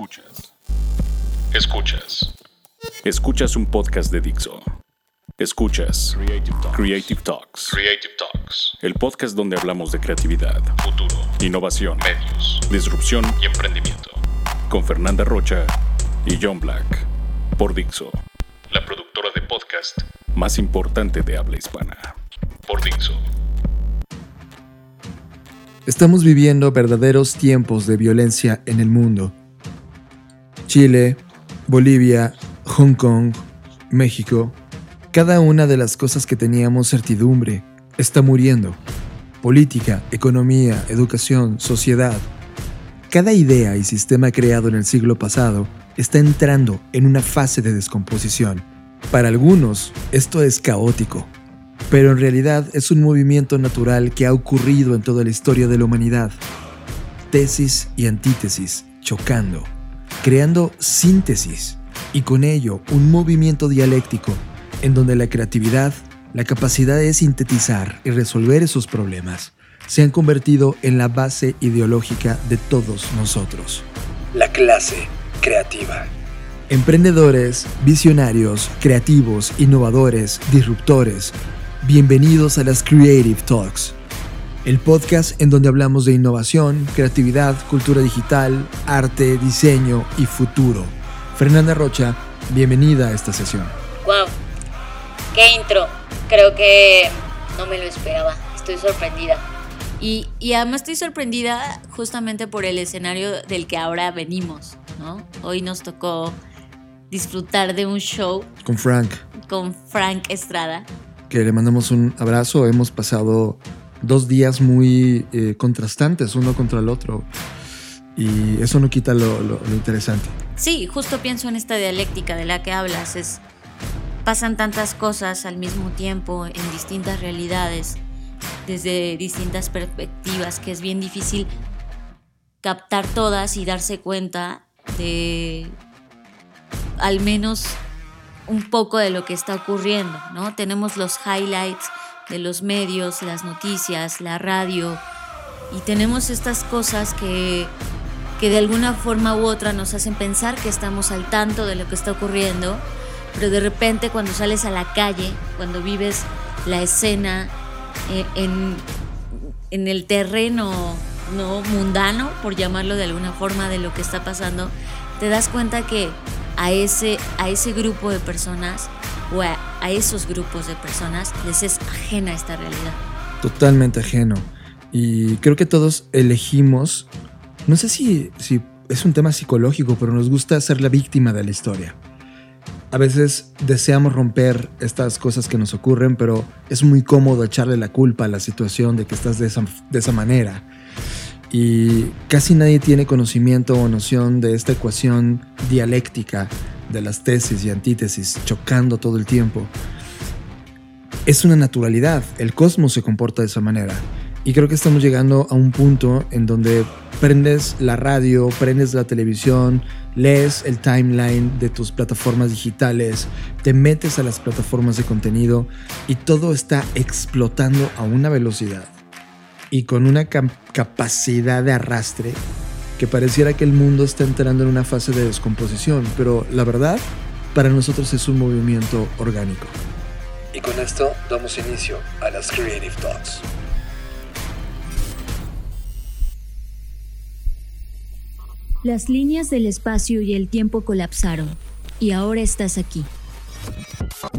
Escuchas. Escuchas. Escuchas un podcast de Dixo. Escuchas Creative Talks. Creative Talks. El podcast donde hablamos de creatividad, futuro, innovación, medios, disrupción y emprendimiento. Con Fernanda Rocha y John Black. Por Dixo. La productora de podcast más importante de habla hispana. Por Dixo. Estamos viviendo verdaderos tiempos de violencia en el mundo. Chile, Bolivia, Hong Kong, México, cada una de las cosas que teníamos certidumbre está muriendo. Política, economía, educación, sociedad. Cada idea y sistema creado en el siglo pasado está entrando en una fase de descomposición. Para algunos, esto es caótico, pero en realidad es un movimiento natural que ha ocurrido en toda la historia de la humanidad. Tesis y antítesis chocando, creando síntesis y con ello un movimiento dialéctico en donde la creatividad, la capacidad de sintetizar y resolver esos problemas se han convertido en la base ideológica de todos nosotros. La clase creativa. Emprendedores, visionarios, creativos, innovadores, disruptores, bienvenidos a las Creative Talks, el podcast en donde hablamos de innovación, creatividad, cultura digital, arte, diseño y futuro. Fernanda Rocha, bienvenida a esta sesión. ¡Wow! ¡Qué intro! Creo que no me lo esperaba. Estoy sorprendida. Y, y, además estoy sorprendida justamente por el escenario del que ahora venimos, ¿no? Hoy nos tocó disfrutar de un show. Con Frank. Con Frank Estrada. Que le mandamos un abrazo. Hemos pasado dos días muy eh, contrastantes uno contra el otro. Y eso no quita lo, lo, interesante. Sí, justo pienso en esta dialéctica de la que hablas. Es, pasan tantas cosas al mismo tiempo en distintas realidades desde distintas perspectivas que es bien difícil captar todas y darse cuenta de al menos un poco de lo que está ocurriendo, ¿no? Tenemos los highlights de los medios, las noticias, la radio. Y tenemos estas cosas que que de alguna forma u otra nos hacen pensar que estamos al tanto de lo que está ocurriendo, pero de repente cuando sales a la calle, cuando vives la escena en, en el terreno no mundano, por llamarlo de alguna forma, de lo que está pasando, te das cuenta que a ese, a ese grupo de personas o a, a esos grupos de personas les es ajena esta realidad. Totalmente ajeno. Y creo que todos elegimos, no sé si, si es un tema psicológico, pero nos gusta ser la víctima de la historia. A veces deseamos romper estas cosas que nos ocurren, pero es muy cómodo echarle la culpa a la situación de que estás de esa, de esa manera. Y casi nadie tiene conocimiento o noción de esta ecuación dialéctica de las tesis y antítesis chocando todo el tiempo. Es una naturalidad, el cosmos se comporta de esa manera. Y creo que estamos llegando a un punto en donde prendes la radio, prendes la televisión, lees el timeline de tus plataformas digitales, te metes a las plataformas de contenido y todo está explotando a una velocidad y con una capacidad de arrastre que pareciera que el mundo está entrando en una fase de descomposición, pero la verdad, para nosotros es un movimiento orgánico. Y con esto damos inicio a las Creative Thoughts. Las líneas del espacio y el tiempo colapsaron y ahora estás aquí.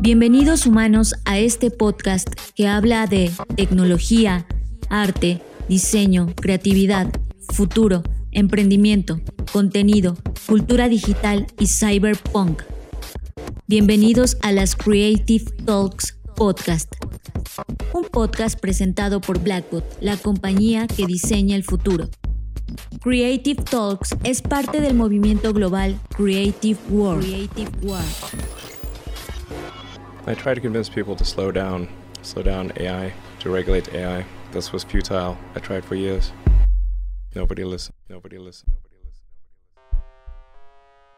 Bienvenidos humanos a este podcast que habla de tecnología, arte, diseño, creatividad, futuro, emprendimiento, contenido, cultura digital y cyberpunk. Bienvenidos a las Creative Talks Podcast, un podcast presentado por Blackbot, la compañía que diseña el futuro. Creative Talks es parte del movimiento global Creative World. Creative World. I try to convince people to slow down, slow down AI, to regulate AI. This was futile. I tried for years. Nobody listened. Nobody listened. Nobody listened.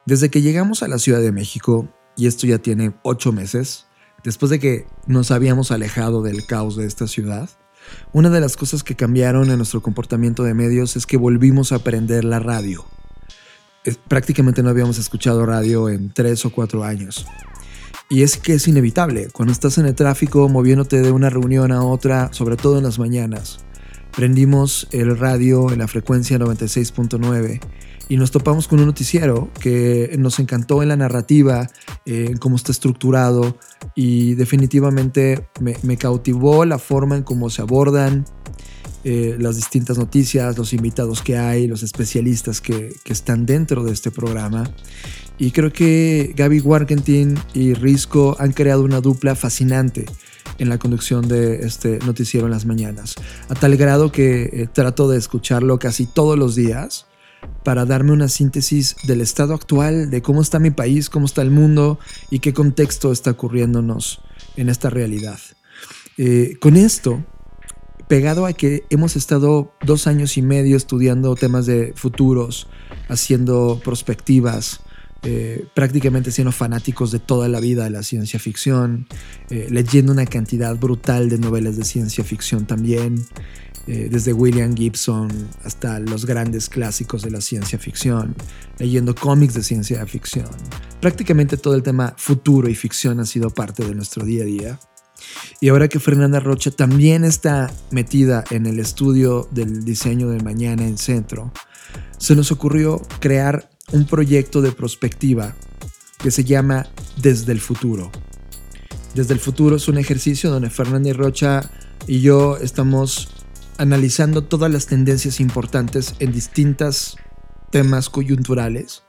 Desde que llegamos a la Ciudad de México, y esto ya tiene ocho meses, después de que nos habíamos alejado del caos de esta ciudad, una de las cosas que cambiaron en nuestro comportamiento de medios es que volvimos a aprender la radio. prácticamente no habíamos escuchado radio en tres o cuatro años. Y es que es inevitable, cuando estás en el tráfico moviéndote de una reunión a otra, sobre todo en las mañanas. Prendimos el radio en la frecuencia 96.9 y nos topamos con un noticiero que nos encantó en la narrativa, en cómo está estructurado y definitivamente me, cautivó la forma en cómo se abordan eh, las distintas noticias, los invitados que hay, los especialistas que, que, están dentro de este programa. Y creo que Gaby Warkentin y Risco han creado una dupla fascinante en la conducción de este noticiero en las mañanas, a tal grado que eh, trato de escucharlo casi todos los días para darme una síntesis del estado actual, de cómo está mi país, cómo está el mundo y qué contexto está ocurriéndonos en esta realidad. Eh, con esto, pegado a que hemos estado dos años y medio estudiando temas de futuros, haciendo prospectivas, eh, prácticamente siendo fanáticos de toda la vida de la ciencia ficción, eh, leyendo una cantidad brutal de novelas de ciencia ficción también, eh, desde William Gibson hasta los grandes clásicos de la ciencia ficción, leyendo cómics de ciencia ficción. Prácticamente todo el tema futuro y ficción ha sido parte de nuestro día a día. Y ahora que Fernanda Rocha también está metida en el estudio del diseño del mañana en centro, se nos ocurrió crear un proyecto de prospectiva que se llama Desde el Futuro. Desde el Futuro es un ejercicio donde Fernanda Rocha y yo estamos analizando todas las tendencias importantes en distintos temas coyunturales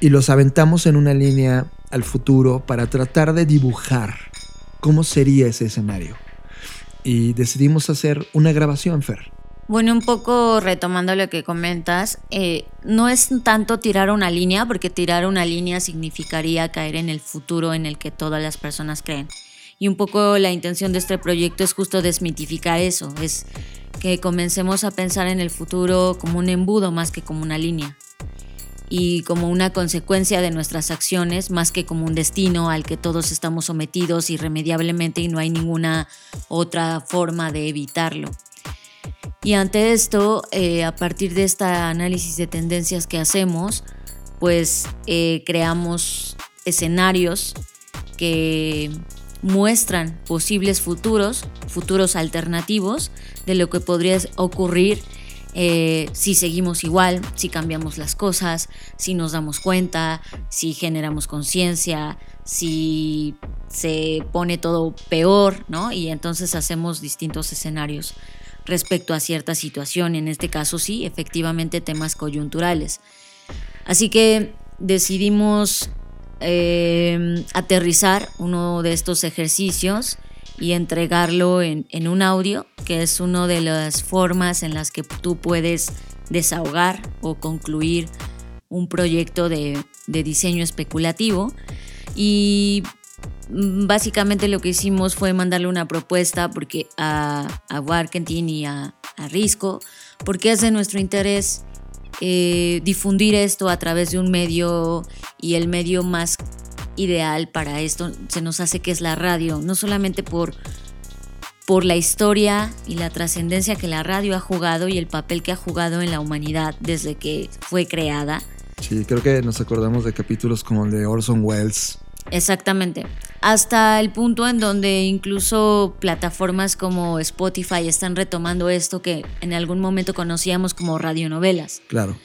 y los aventamos en una línea al futuro para tratar de dibujar cómo sería ese escenario. Y decidimos hacer una grabación, Fer. Bueno, un poco retomando lo que comentas, eh, no es tanto tirar una línea, porque tirar una línea significaría caer en el futuro en el que todas las personas creen. Y un poco la intención de este proyecto es justo desmitificar eso, es que comencemos a pensar en el futuro como un embudo más que como una línea y como una consecuencia de nuestras acciones más que como un destino al que todos estamos sometidos irremediablemente y no hay ninguna otra forma de evitarlo. Y ante esto, eh, a partir de este análisis de tendencias que hacemos, pues eh, creamos escenarios que muestran posibles futuros, futuros alternativos de lo que podría ocurrir eh, si seguimos igual, si cambiamos las cosas, si nos damos cuenta, si generamos conciencia, si se pone todo peor, ¿no? Y entonces hacemos distintos escenarios respecto a cierta situación, en este caso sí, efectivamente temas coyunturales. Así que decidimos eh, aterrizar uno de estos ejercicios y entregarlo en, un audio, que es una de las formas en las que tú puedes desahogar o concluir un proyecto de, diseño especulativo. Y básicamente lo que hicimos fue mandarle una propuesta porque a, a Warkentin y a, a, Risco, porque es de nuestro interés eh, difundir esto a través de un medio y el medio más ideal para esto se nos hace que es la radio, no solamente por, por la historia y la trascendencia que la radio ha jugado y el papel que ha jugado en la humanidad desde que fue creada. Sí, creo que nos acordamos de capítulos como el de Orson Welles. Exactamente. Hasta el punto en donde incluso plataformas como Spotify están retomando esto que en algún momento conocíamos como radionovelas. Claro.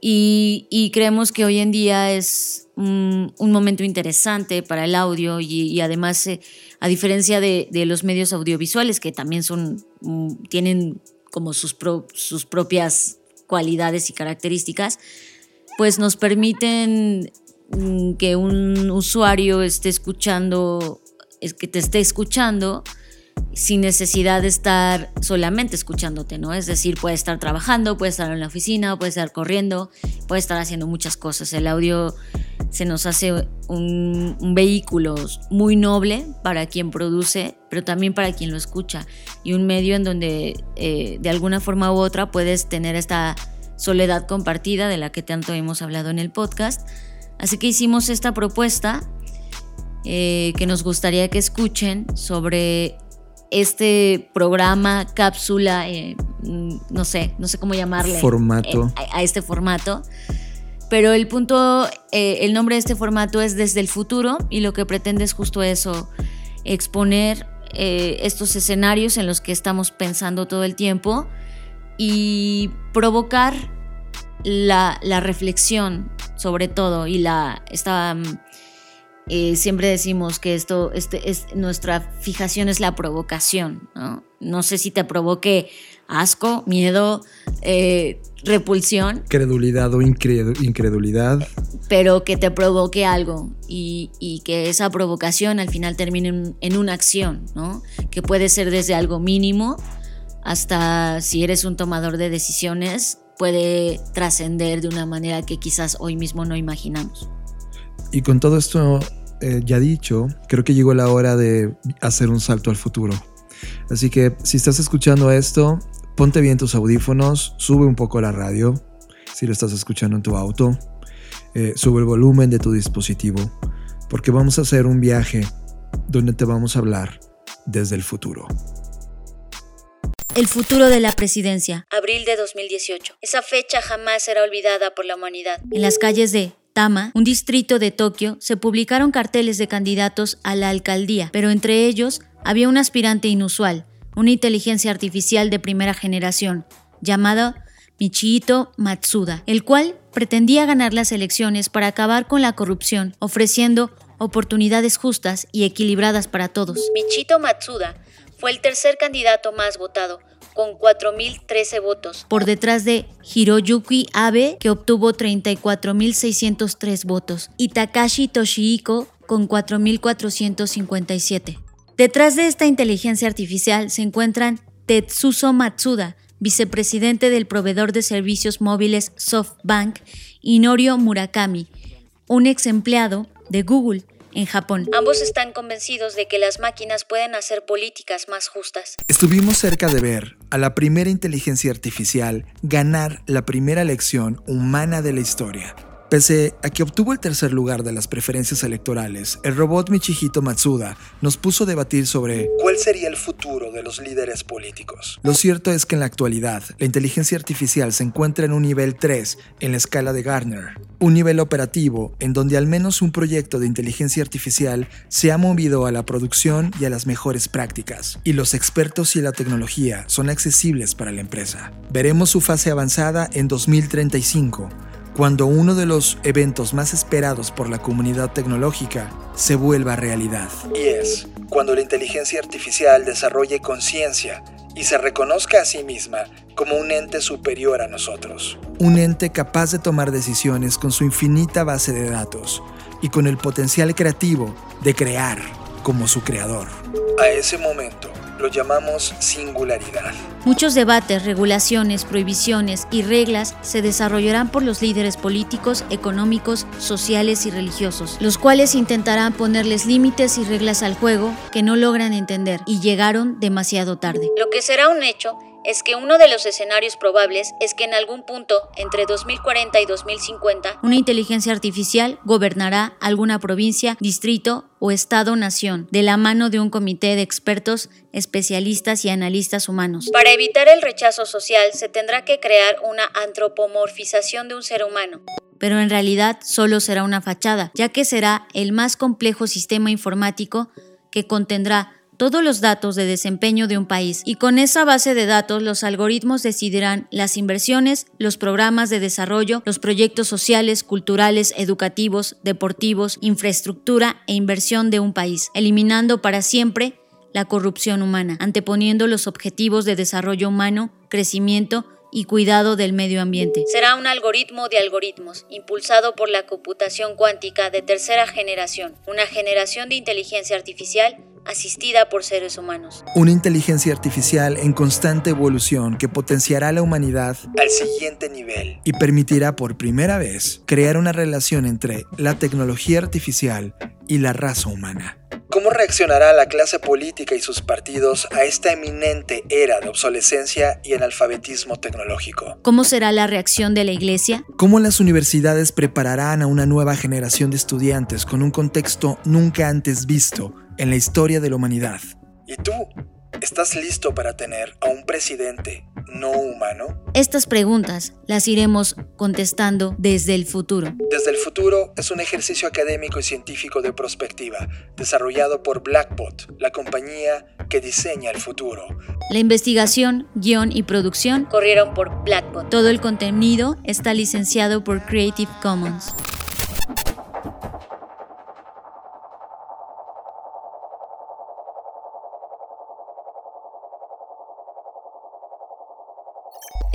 Y, creemos que hoy en día es un, momento interesante para el audio y, además, eh, a diferencia de, los medios audiovisuales, que también son, mm, tienen como sus, sus propias cualidades y características, pues nos permiten mm, que un usuario esté escuchando, es que te esté escuchando sin necesidad de estar solamente escuchándote, ¿no? Es decir, puede estar trabajando, puede estar en la oficina, puede estar corriendo, puede estar haciendo muchas cosas. El audio se nos hace un, vehículo muy noble para quien produce, pero también para quien lo escucha. Y un medio en donde eh, de alguna forma u otra puedes tener esta soledad compartida de la que tanto hemos hablado en el podcast. Así que hicimos esta propuesta eh, que nos gustaría que escuchen sobre este programa, cápsula, eh, no sé, no sé cómo llamarle. Formato. Eh, a, este formato, Pero el punto, el nombre de este formato es Desde el futuro y lo que pretende es justo eso, exponer estos escenarios en los que estamos pensando todo el tiempo y provocar la, reflexión sobre todo y la esta, mm, eh, siempre decimos que esto este, es nuestra fijación es la provocación no, no sé si te provoque asco miedo eh, repulsión. Credulidad o incredulidad. Pero que te provoque algo y, que esa provocación al final termine en, en una acción no que puede ser desde algo mínimo hasta si eres un tomador de decisiones puede trascender de una manera que quizás hoy mismo no imaginamos. Y con todo esto eh, ya dicho, creo que llegó la hora de hacer un salto al futuro. Así que si estás escuchando esto, ponte bien tus audífonos, sube un poco la radio, si lo estás escuchando en tu auto, eh, sube el volumen de tu dispositivo, porque vamos a hacer un viaje donde te vamos a hablar desde el futuro. El futuro de la presidencia. Abril de 2018. Esa fecha jamás será olvidada por la humanidad. En las calles de Tama, un distrito de Tokio, se publicaron carteles de candidatos a la alcaldía, pero entre ellos había un aspirante inusual, una inteligencia artificial de primera generación, llamado Michihito Matsuda, el cual pretendía ganar las elecciones para acabar con la corrupción, ofreciendo oportunidades justas y equilibradas para todos. Michito Matsuda fue el tercer candidato más votado, con 4.013 votos. Por detrás de Hiroyuki Abe, que obtuvo 34.603 votos, y Takashi Toshihiko, con 4.457. Detrás de esta inteligencia artificial se encuentran Tetsuzo Matsuda, vicepresidente del proveedor de servicios móviles SoftBank, y Norio Murakami, un ex empleado de Google, en Japón. Ambos están convencidos de que las máquinas pueden hacer políticas más justas. Estuvimos cerca de ver a la primera inteligencia artificial ganar la primera elección humana de la historia. Pese a que obtuvo el tercer lugar de las preferencias electorales, el robot Michihito Matsuda nos puso a debatir sobre cuál sería el futuro de los líderes políticos. Lo cierto es que en la actualidad, la inteligencia artificial se encuentra en un nivel 3 en la escala de Gartner, un nivel operativo en donde al menos un proyecto de inteligencia artificial se ha movido a la producción y a las mejores prácticas, y los expertos y la tecnología son accesibles para la empresa. Veremos su fase avanzada en 2035 cuando uno de los eventos más esperados por la comunidad tecnológica se vuelva realidad. Y es cuando la inteligencia artificial desarrolle conciencia y se reconozca a sí misma como un ente superior a nosotros. Un ente capaz de tomar decisiones con su infinita base de datos y con el potencial creativo de crear como su creador. A ese momento, lo llamamos singularidad. Muchos debates, regulaciones, prohibiciones y reglas se desarrollarán por los líderes políticos, económicos, sociales y religiosos, los cuales intentarán ponerles límites y reglas al juego que no logran entender y llegaron demasiado tarde. Lo que será un hecho es que uno de los escenarios probables es que en algún punto entre 2040 y 2050 una inteligencia artificial gobernará alguna provincia, distrito o estado-nación de la mano de un comité de expertos, especialistas y analistas humanos. Para evitar el rechazo social se tendrá que crear una antropomorfización de un ser humano pero en realidad solo será una fachada, ya que será el más complejo sistema informático que contendrá todos los datos de desempeño de un país y con esa base de datos los algoritmos decidirán las inversiones, los programas de desarrollo, los proyectos sociales, culturales, educativos, deportivos, infraestructura e inversión de un país, eliminando para siempre la corrupción humana, anteponiendo los objetivos de desarrollo humano, crecimiento, y cuidado del medio ambiente. Será un algoritmo de algoritmos, impulsado por la computación cuántica de tercera generación, una generación de inteligencia artificial asistida por seres humanos. Una inteligencia artificial en constante evolución que potenciará a la humanidad al siguiente nivel y permitirá por primera vez crear una relación entre la tecnología artificial y la raza humana. ¿Cómo reaccionará la clase política y sus partidos a esta eminente era de obsolescencia y analfabetismo tecnológico? ¿Cómo será la reacción de la Iglesia? ¿Cómo las universidades prepararán a una nueva generación de estudiantes con un contexto nunca antes visto en la historia de la humanidad? ¿Y tú? ¿Estás listo para tener a un presidente no humano? Estas preguntas las iremos contestando desde el futuro. Desde el futuro es un ejercicio académico y científico de prospectiva desarrollado por Blackbot, la compañía que diseña el futuro. La investigación, guion y producción corrieron por Blackbot. Todo el contenido está licenciado por Creative Commons.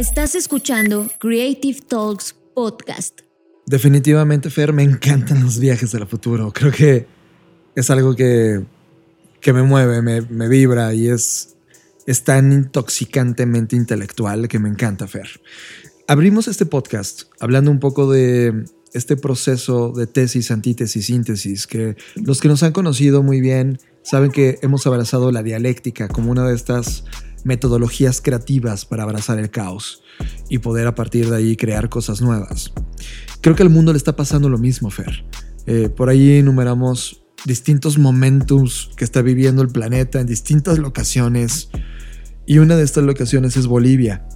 Estás escuchando Creative Talks Podcast. Definitivamente, Fer, me encantan los viajes al futuro. Creo que es algo que, que me mueve, me, vibra y es, es tan intoxicantemente intelectual que me encanta, Fer. Abrimos este podcast hablando un poco de este proceso de tesis, antítesis, síntesis, que los que nos han conocido muy bien saben que hemos abrazado la dialéctica como una de estas metodologías creativas para abrazar el caos y poder a partir de ahí crear cosas nuevas. Creo que al mundo le está pasando lo mismo, Fer. Eh, por ahí enumeramos distintos momentos que está viviendo el planeta en distintas locaciones y una de estas locaciones es Bolivia.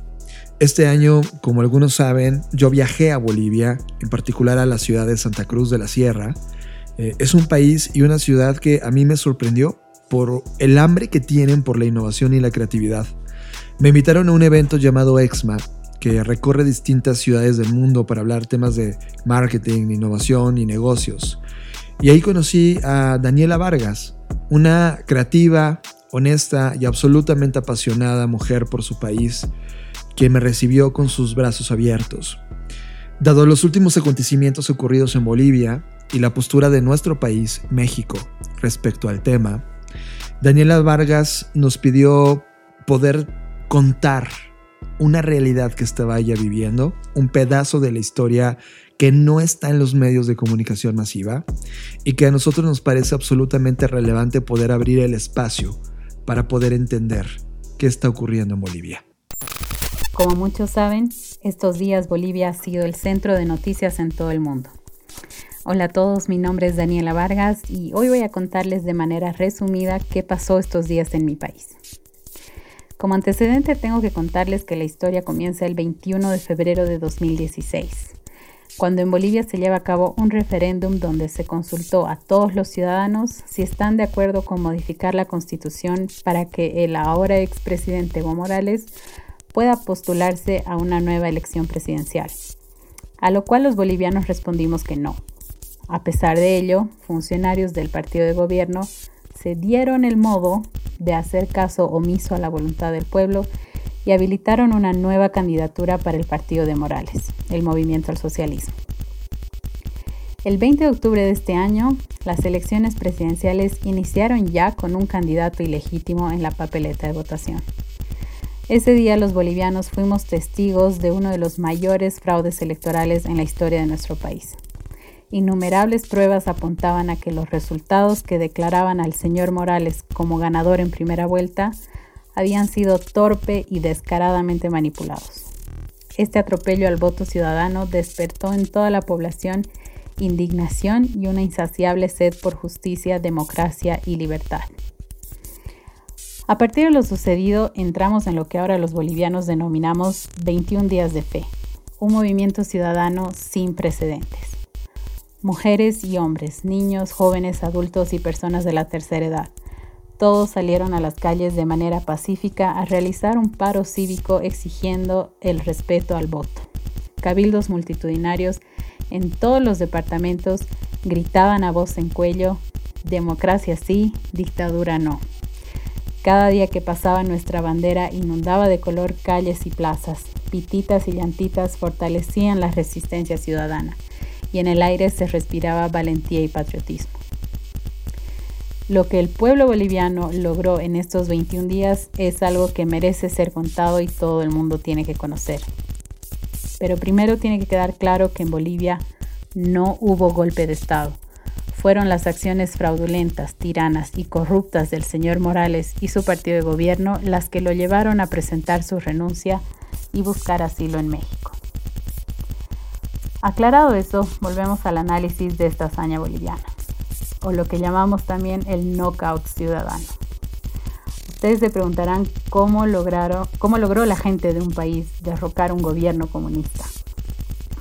Este año, como algunos saben, yo viajé a Bolivia, en particular a la ciudad de Santa Cruz de la Sierra. Eh, es un país y una ciudad que a mí me sorprendió por el hambre que tienen por la innovación y la creatividad. Me invitaron a un evento llamado EXMA, que recorre distintas ciudades del mundo para hablar temas de marketing, innovación y negocios. Y ahí conocí a Daniela Vargas, una creativa, honesta y absolutamente apasionada mujer por su país, que me recibió con sus brazos abiertos. Dado los últimos acontecimientos ocurridos en Bolivia y la postura de nuestro país, México, respecto al tema, Daniela Vargas nos pidió poder contar una realidad que estaba ella viviendo, un pedazo de la historia que no está en los medios de comunicación masiva y que a nosotros nos parece absolutamente relevante poder abrir el espacio para poder entender qué está ocurriendo en Bolivia. Como muchos saben, estos días Bolivia ha sido el centro de noticias en todo el mundo. Hola a todos, mi nombre es Daniela Vargas y hoy voy a contarles de manera resumida qué pasó estos días en mi país. Como antecedente tengo que contarles que la historia comienza el 21 de febrero de 2016, cuando en Bolivia se lleva a cabo un referéndum donde se consultó a todos los ciudadanos si están de acuerdo con modificar la constitución para que el ahora expresidente Evo Morales pueda postularse a una nueva elección presidencial. A lo cual los bolivianos respondimos que no, a pesar de ello, funcionarios del partido de gobierno se dieron el modo de hacer caso omiso a la voluntad del pueblo y habilitaron una nueva candidatura para el partido de Morales, el Movimiento al Socialismo. El 20 de octubre de este año, las elecciones presidenciales iniciaron ya con un candidato ilegítimo en la papeleta de votación. Ese día los bolivianos fuimos testigos de uno de los mayores fraudes electorales en la historia de nuestro país. Innumerables pruebas apuntaban a que los resultados que declaraban al señor Morales como ganador en primera vuelta habían sido torpe y descaradamente manipulados. Este atropello al voto ciudadano despertó en toda la población indignación y una insaciable sed por justicia, democracia y libertad. A partir de lo sucedido, entramos en lo que ahora los bolivianos denominamos 21 días de fe, un movimiento ciudadano sin precedentes mujeres y hombres, niños, jóvenes, adultos y personas de la tercera edad. Todos salieron a las calles de manera pacífica a realizar un paro cívico exigiendo el respeto al voto. Cabildos multitudinarios en todos los departamentos gritaban a voz en cuello, democracia sí, dictadura no. Cada día que pasaba nuestra bandera inundaba de color calles y plazas, pititas y llantitas fortalecían la resistencia ciudadana y en el aire se respiraba valentía y patriotismo. Lo que el pueblo boliviano logró en estos 21 días es algo que merece ser contado y todo el mundo tiene que conocer. Pero primero tiene que quedar claro que en Bolivia no hubo golpe de Estado. Fueron las acciones fraudulentas, tiranas y corruptas del señor Morales y su partido de gobierno las que lo llevaron a presentar su renuncia y buscar asilo en México. Aclarado eso, volvemos al análisis de esta hazaña boliviana, o lo que llamamos también el knockout ciudadano. Ustedes se preguntarán cómo, lograron, cómo logró la gente de un país derrocar un gobierno comunista.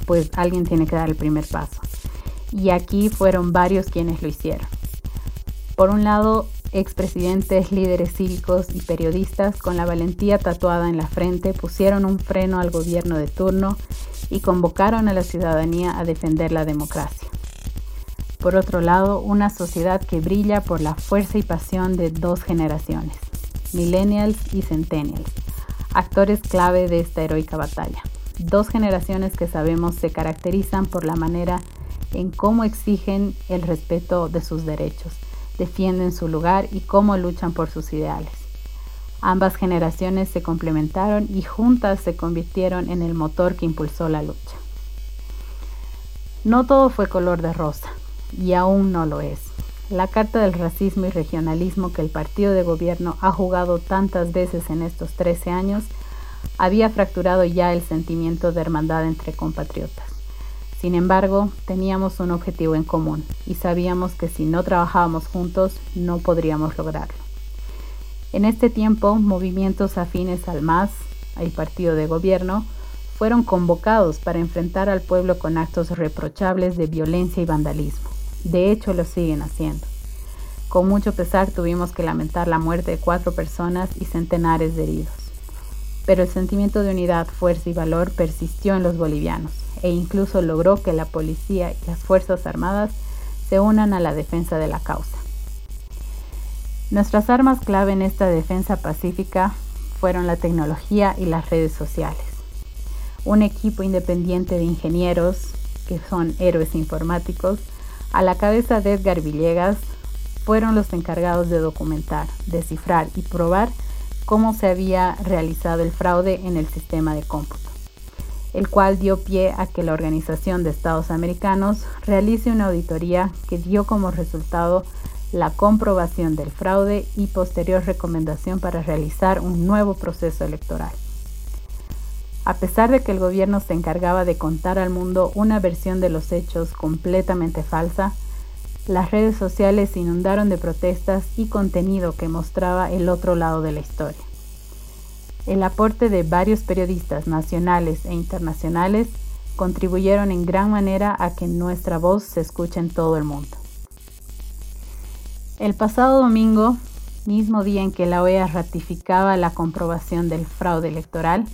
Pues alguien tiene que dar el primer paso. Y aquí fueron varios quienes lo hicieron. Por un lado, expresidentes, líderes cívicos y periodistas con la valentía tatuada en la frente pusieron un freno al gobierno de turno y convocaron a la ciudadanía a defender la democracia. Por otro lado, una sociedad que brilla por la fuerza y pasión de dos generaciones, millennials y centennials, actores clave de esta heroica batalla. Dos generaciones que sabemos se caracterizan por la manera en cómo exigen el respeto de sus derechos, defienden su lugar y cómo luchan por sus ideales. Ambas generaciones se complementaron y juntas se convirtieron en el motor que impulsó la lucha. No todo fue color de rosa, y aún no lo es. La carta del racismo y regionalismo que el partido de gobierno ha jugado tantas veces en estos 13 años había fracturado ya el sentimiento de hermandad entre compatriotas. Sin embargo, teníamos un objetivo en común y sabíamos que si no trabajábamos juntos no podríamos lograrlo. En este tiempo, movimientos afines al MAS, al partido de gobierno, fueron convocados para enfrentar al pueblo con actos reprochables de violencia y vandalismo. De hecho, lo siguen haciendo. Con mucho pesar tuvimos que lamentar la muerte de cuatro personas y centenares de heridos. Pero el sentimiento de unidad, fuerza y valor persistió en los bolivianos e incluso logró que la policía y las Fuerzas Armadas se unan a la defensa de la causa. Nuestras armas clave en esta defensa pacífica fueron la tecnología y las redes sociales. Un equipo independiente de ingenieros, que son héroes informáticos, a la cabeza de Edgar Villegas, fueron los encargados de documentar, descifrar y probar cómo se había realizado el fraude en el sistema de cómputo, el cual dio pie a que la Organización de Estados Americanos realice una auditoría que dio como resultado la comprobación del fraude y posterior recomendación para realizar un nuevo proceso electoral. A pesar de que el gobierno se encargaba de contar al mundo una versión de los hechos completamente falsa, las redes sociales se inundaron de protestas y contenido que mostraba el otro lado de la historia. El aporte de varios periodistas nacionales e internacionales contribuyeron en gran manera a que nuestra voz se escuche en todo el mundo. El pasado domingo, mismo día en que la OEA ratificaba la comprobación del fraude electoral,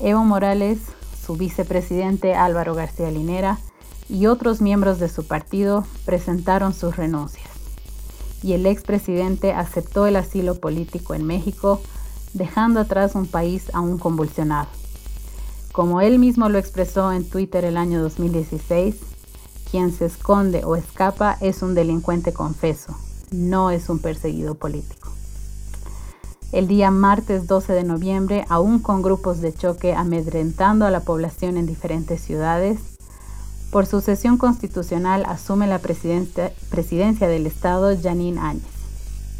Evo Morales, su vicepresidente Álvaro García Linera y otros miembros de su partido presentaron sus renuncias. Y el expresidente aceptó el asilo político en México, dejando atrás un país aún convulsionado. Como él mismo lo expresó en Twitter el año 2016, quien se esconde o escapa es un delincuente confeso, no es un perseguido político. El día martes 12 de noviembre, aún con grupos de choque amedrentando a la población en diferentes ciudades, por sucesión constitucional asume la presidencia del Estado Janine Áñez,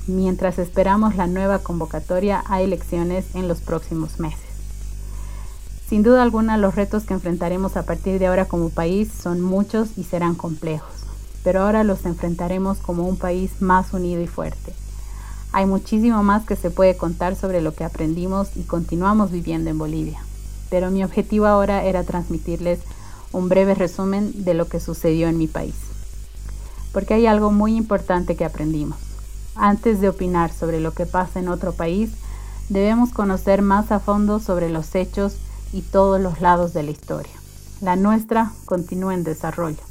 mientras esperamos la nueva convocatoria a elecciones en los próximos meses. Sin duda alguna, los retos que enfrentaremos a partir de ahora como país son muchos y serán complejos pero ahora los enfrentaremos como un país más unido y fuerte. Hay muchísimo más que se puede contar sobre lo que aprendimos y continuamos viviendo en Bolivia, pero mi objetivo ahora era transmitirles un breve resumen de lo que sucedió en mi país. Porque hay algo muy importante que aprendimos. Antes de opinar sobre lo que pasa en otro país, debemos conocer más a fondo sobre los hechos y todos los lados de la historia. La nuestra continúa en desarrollo.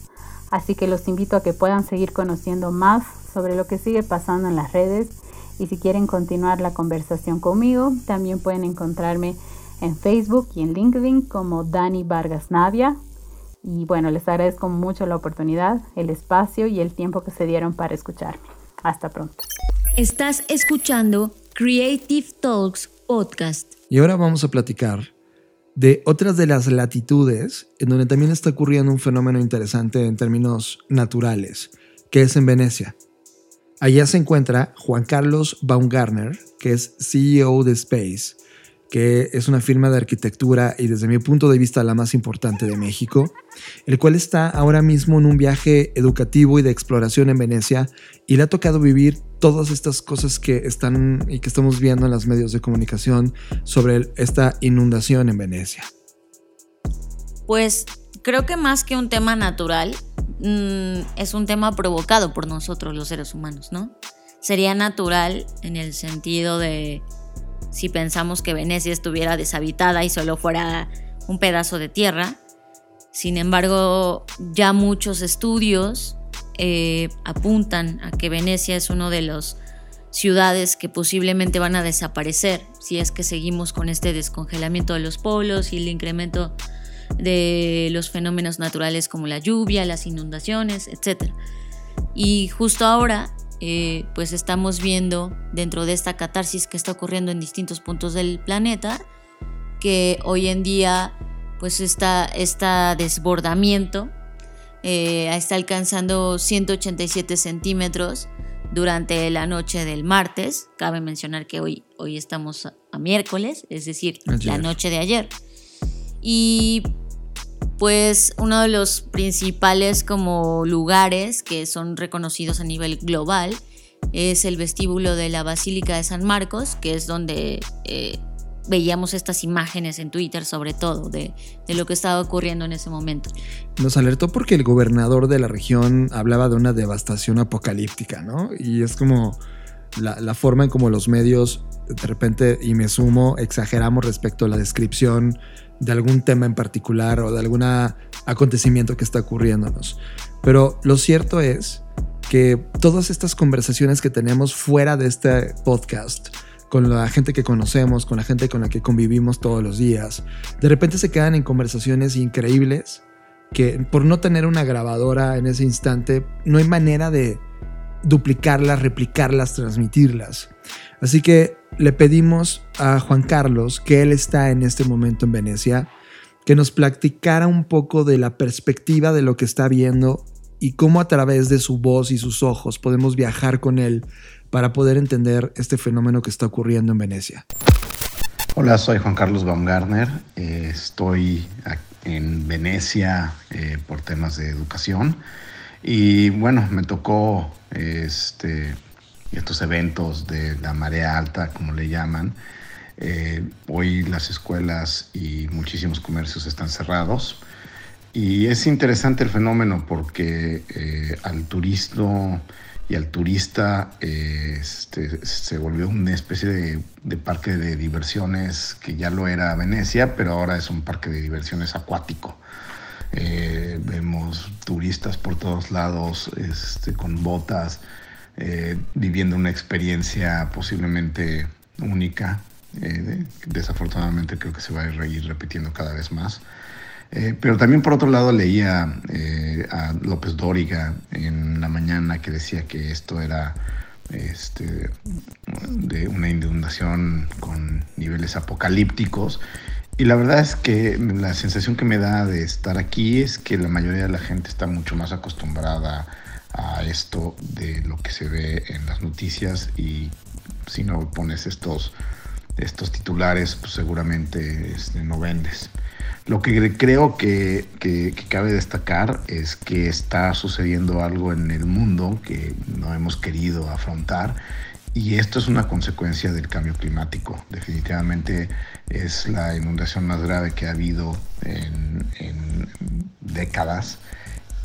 Así que los invito a que puedan seguir conociendo más sobre lo que sigue pasando en las redes y si quieren continuar la conversación conmigo, también pueden encontrarme en Facebook y en LinkedIn como Dani Vargas Navia. Y bueno, les agradezco mucho la oportunidad, el espacio y el tiempo que se dieron para escucharme. Hasta pronto. Estás escuchando Creative Talks Podcast. Y ahora vamos a platicar de otras de las latitudes en donde también está ocurriendo un fenómeno interesante en términos naturales, que es en Venecia. Allá se encuentra Juan Carlos Baumgartner, que es CEO de Space, que es una firma de arquitectura y desde mi punto de vista la más importante de México, el cual está ahora mismo en un viaje educativo y de exploración en Venecia y le ha tocado vivir todas estas cosas que están y que estamos viendo en los medios de comunicación sobre esta inundación en Venecia. Pues creo que más que un tema natural, mm, es un tema provocado por nosotros los seres humanos, ¿no? Sería natural en el sentido de si pensamos que Venecia estuviera deshabitada y solo fuera un pedazo de tierra. Sin embargo, ya muchos estudios eh, apuntan a que Venecia es uno de las ciudades que posiblemente van a desaparecer si es que seguimos con este descongelamiento de los polos y el incremento de los fenómenos naturales como la lluvia, las inundaciones, etc. Y justo ahora eh, pues estamos viendo dentro de esta catarsis que está ocurriendo en distintos puntos del planeta, que hoy en día pues está este desbordamiento eh, está alcanzando 187 centímetros durante la noche del martes. Cabe mencionar que hoy, hoy estamos a, miércoles, es decir, la noche de ayer. Y pues uno de los principales como lugares que son reconocidos a nivel global es el vestíbulo de la Basílica de San Marcos, que es donde eh, veíamos estas imágenes en Twitter sobre todo de, lo que estaba ocurriendo en ese momento. Nos alertó porque el gobernador de la región hablaba de una devastación apocalíptica, ¿no? Y es como la, forma en como los medios de repente, y me sumo, exageramos respecto a la descripción de algún tema en particular o de algún acontecimiento que está ocurriéndonos. Pero lo cierto es que todas estas conversaciones que tenemos fuera de este podcast, con la gente que conocemos, con la gente con la que convivimos todos los días, de repente se quedan en conversaciones increíbles que por no tener una grabadora en ese instante, no hay manera de duplicarlas, replicarlas, transmitirlas. Así que le pedimos a Juan Carlos, que él está en este momento en Venecia, que nos platicara un poco de la perspectiva de lo que está viendo y cómo a través de su voz y sus ojos podemos viajar con él para poder entender este fenómeno que está ocurriendo en Venecia. Hola, soy Juan Carlos Baumgartner. Eh, estoy en Venecia eh, por temas de educación y bueno, me tocó este, estos eventos de la marea alta, como le llaman. Eh, hoy las escuelas y muchísimos comercios están cerrados. Y es interesante el fenómeno porque eh, al turismo y al turista este, se volvió una especie de, de, parque de diversiones que ya lo era Venecia, pero ahora es un parque de diversiones acuático. Eh, vemos turistas por todos lados este, con botas, eh, viviendo una experiencia posiblemente única. Eh, desafortunadamente creo que se va a ir repitiendo cada vez más. pero también por otro lado leía a López Dóriga en la mañana que decía que esto era este, de una inundación con niveles apocalípticos y la verdad es que la sensación que me da de estar aquí es que la mayoría de la gente está mucho más acostumbrada a esto de lo que se ve en las noticias y si no pones estos, estos titulares, pues seguramente este, no vendes. Lo que creo que, que, cabe destacar es que está sucediendo algo en el mundo que no hemos querido afrontar y esto es una consecuencia del cambio climático. Definitivamente es la inundación más grave que ha habido en, décadas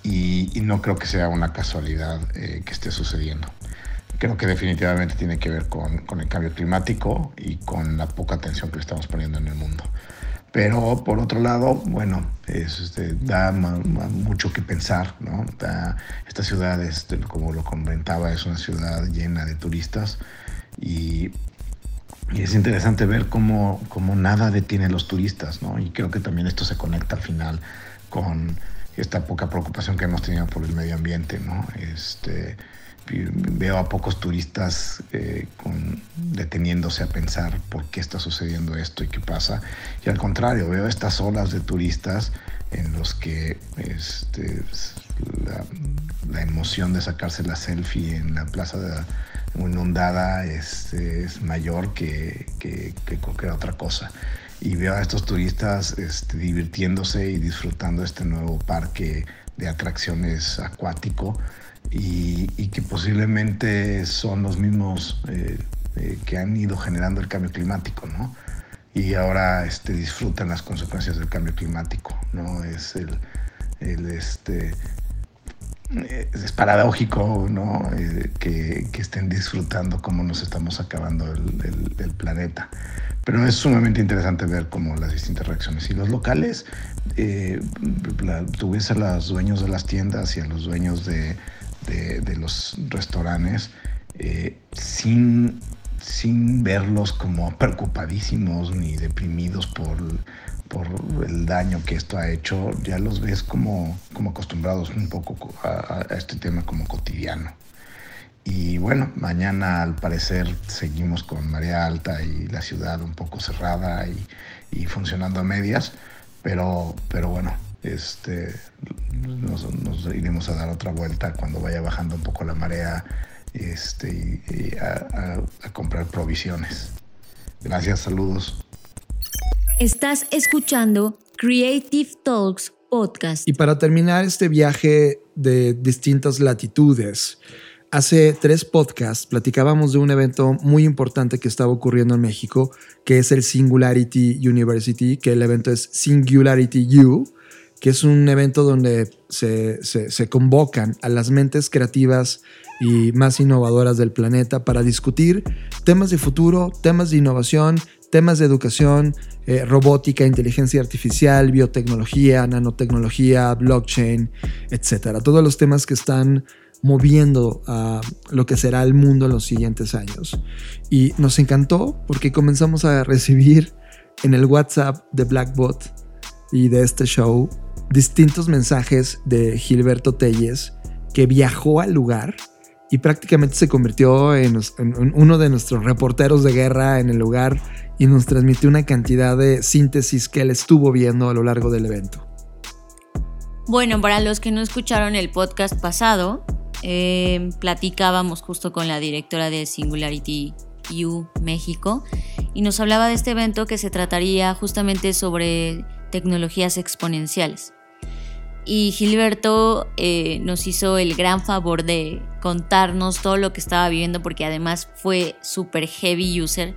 y, no creo que sea una casualidad eh, que esté sucediendo. Creo que definitivamente tiene que ver con, con, el cambio climático y con la poca atención que le estamos poniendo en el mundo. Pero por otro lado, bueno, este, da mucho que pensar, ¿no? esta ciudad, este, como lo comentaba, es una ciudad llena de turistas y, y es interesante ver cómo, cómo, nada detiene a los turistas, ¿no? Y creo que también esto se conecta al final con esta poca preocupación que hemos tenido por el medio ambiente, ¿no? Este, veo a pocos turistas eh, deteniéndose a pensar por qué está sucediendo esto y qué pasa. Y al contrario, veo estas olas de turistas en los que este, la, emoción de sacarse la selfie en la plaza inundada es, es mayor que, que, cualquier otra cosa. Y veo a estos turistas este, divirtiéndose y disfrutando este nuevo parque de atracciones acuático y, que posiblemente son los mismos eh, eh, que han ido generando el cambio climático, ¿no? Y ahora este, disfrutan las consecuencias del cambio climático, ¿no? Es el, el este, es paradójico ¿no? Eh, que, estén disfrutando cómo nos estamos acabando el, planeta. Pero es sumamente interesante ver cómo las distintas reacciones. Y los locales, eh, a los dueños de las tiendas y a los dueños de los restaurantes eh, sin, sin verlos como preocupadísimos ni deprimidos por por el daño que esto ha hecho, ya los ves como, como acostumbrados un poco a, este tema como cotidiano. Y bueno, mañana al parecer seguimos con marea alta y la ciudad un poco cerrada y, y funcionando a medias, pero, pero bueno, este, nos, iremos a dar otra vuelta cuando vaya bajando un poco la marea este, y, a, a comprar provisiones. Gracias, saludos. Estás escuchando Creative Talks Podcast. Y para terminar este viaje de distintas latitudes, hace tres podcasts platicábamos de un evento muy importante que estaba ocurriendo en México, que es el Singularity University, que el evento es Singularity U, que es un evento donde se, se convocan a las mentes creativas y más innovadoras del planeta para discutir temas de futuro, temas de innovación, temas de educación, eh, robótica, inteligencia artificial, biotecnología, nanotecnología, blockchain, etcétera. Todos los temas que están moviendo a lo que será el mundo en los siguientes años. Y nos encantó porque comenzamos a recibir en el WhatsApp de Blackbot y de este show distintos mensajes de Gilberto Telles que viajó al lugar y prácticamente se convirtió en, uno de nuestros reporteros de guerra en el lugar y nos transmitió una cantidad de síntesis que él estuvo viendo a lo largo del evento. Bueno, para los que no escucharon el podcast pasado, eh, platicábamos justo con la directora de Singularity U México y nos hablaba de este evento que se trataría justamente sobre tecnologías exponenciales. Y Gilberto eh, nos hizo el gran favor de contarnos todo lo que estaba viviendo porque además fue súper heavy user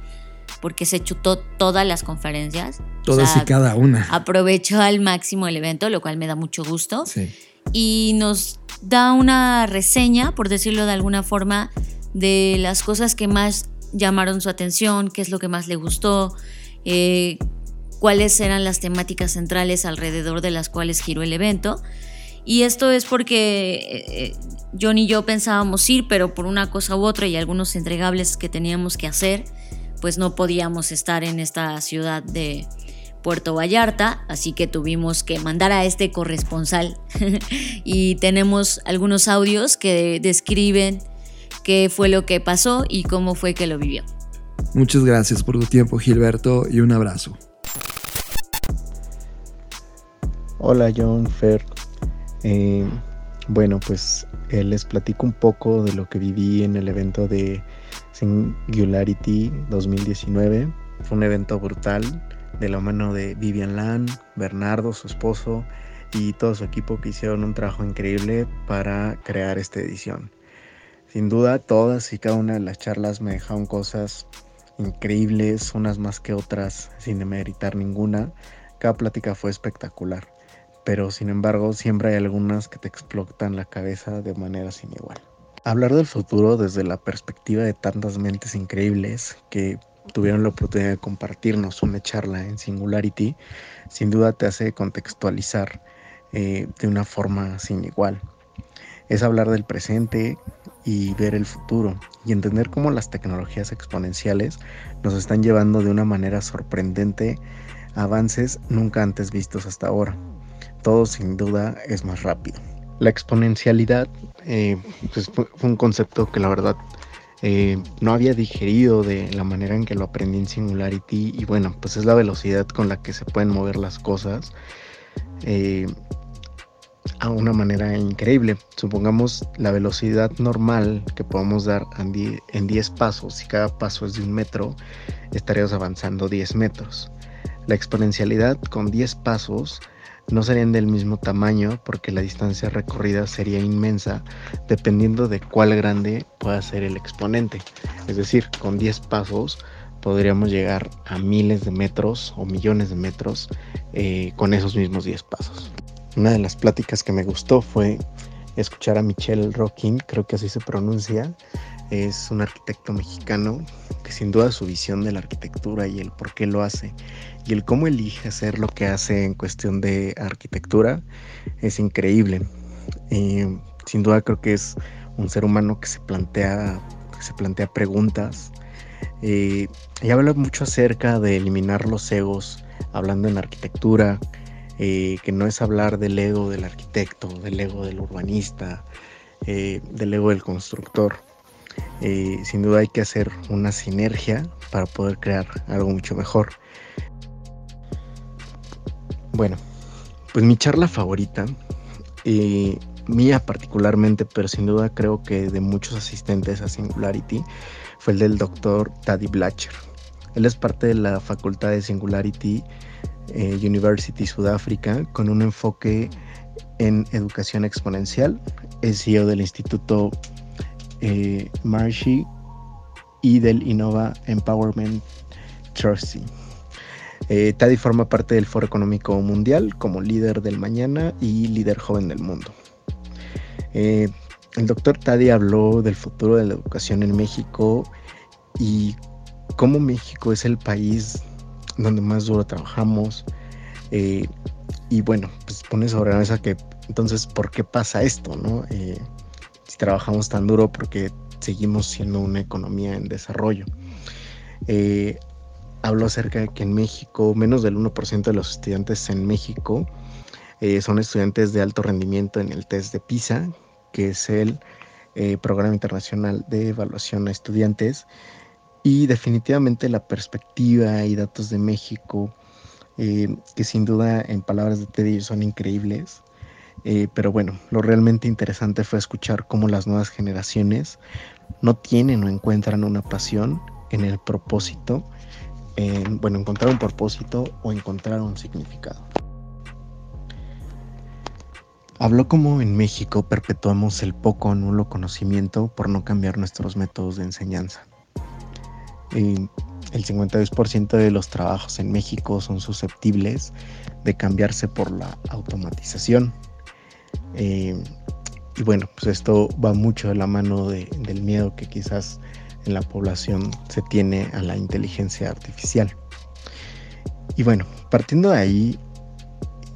porque se chutó todas las conferencias. Todas y cada una. Aprovechó al máximo el evento, lo cual me da mucho gusto. Y nos da una reseña, por decirlo de alguna forma, de las cosas que más llamaron su atención, qué es lo que más le gustó, eh, cuáles eran las temáticas centrales alrededor de las cuales giró el evento. Y esto es porque eh, eh, John y yo pensábamos ir, pero por una cosa u otra y algunos entregables que teníamos que hacer, pues no podíamos estar en esta ciudad de Puerto Vallarta, así que tuvimos que mandar a este corresponsal y tenemos algunos audios que describen qué fue lo que pasó y cómo fue que lo vivió. Muchas gracias por tu tiempo Gilberto y un abrazo. Hola John Fer. Eh, bueno, pues eh, les platico un poco de lo que viví en el evento de Singularity 2019. Fue un evento brutal de la mano de Vivian Lan, Bernardo, su esposo y todo su equipo que hicieron un trabajo increíble para crear esta edición. Sin duda, todas y cada una de las charlas me dejaron cosas increíbles, unas más que otras, sin demeritar ninguna. Cada plática fue espectacular pero sin embargo siempre hay algunas que te explotan la cabeza de manera sin igual. Hablar del futuro desde la perspectiva de tantas mentes increíbles que tuvieron la oportunidad de compartirnos una charla en Singularity, sin duda te hace contextualizar eh, de una forma sin igual. Es hablar del presente y ver el futuro y entender cómo las tecnologías exponenciales nos están llevando de una manera sorprendente avances nunca antes vistos hasta ahora todo sin duda es más rápido. La exponencialidad eh, pues, fue un concepto que la verdad eh, no había digerido de la manera en que lo aprendí en Singularity y bueno, pues es la velocidad con la que se pueden mover las cosas. Eh, a una manera increíble. Supongamos la velocidad normal que podemos dar en 10 pasos, si cada paso es de un metro, estaríamos avanzando 10 metros. La exponencialidad con 10 pasos no serían del mismo tamaño porque la distancia recorrida sería inmensa dependiendo de cuál grande pueda ser el exponente. Es decir, con 10 pasos podríamos llegar a miles de metros o millones de metros eh, con esos mismos 10 pasos. Una de las pláticas que me gustó fue escuchar a Michelle Rocking, creo que así se pronuncia. Es un arquitecto mexicano que sin duda su visión de la arquitectura y el por qué lo hace y el cómo elige hacer lo que hace en cuestión de arquitectura es increíble. sin duda creo que es un ser humano que se plantea, se plantea preguntas eh, y habla mucho acerca de eliminar los egos, hablando en arquitectura, eh, que no es hablar del ego del arquitecto, del ego del urbanista, eh, del ego del constructor. Eh, sin duda hay que hacer una sinergia para poder crear algo mucho mejor. Bueno, pues mi charla favorita, mía particularmente, pero sin duda creo que de muchos asistentes a Singularity, fue el del doctor Taddy Blacher. Él es parte de la facultad de Singularity eh, University Sudáfrica con un enfoque en educación exponencial. Es CEO del Instituto eh, y del Innova Empowerment Trustee. Eh, Taddy forma parte del Foro Económico Mundial como líder del mañana y líder joven del mundo. el doctor Taddy habló del futuro de la educación en México y cómo México es el país donde más duro trabajamos. Eh, y bueno, pues pone sobre la mesa que entonces, ¿por qué pasa esto? No? Eh, trabajamos tan duro, porque seguimos siendo una economía en desarrollo. Eh, habló acerca de que en México menos del 1% de los estudiantes en México son estudiantes de alto rendimiento en el test de PISA, que es el Programa Internacional de Evaluación a Estudiantes, y definitivamente la perspectiva y datos de México, eh, que sin duda en palabras de Teddy son increíbles. Eh, pero bueno, lo realmente interesante fue escuchar cómo las nuevas generaciones no tienen o encuentran una pasión en el propósito, en, bueno, encontrar un propósito o encontrar un significado. Habló como en México perpetuamos el poco o nulo conocimiento por no cambiar nuestros métodos de enseñanza el 52% de los trabajos en México son susceptibles de cambiarse por la automatización. Eh, y bueno, pues esto va mucho de la mano del miedo que quizás en la población se tiene a la inteligencia artificial. Y bueno, partiendo de ahí,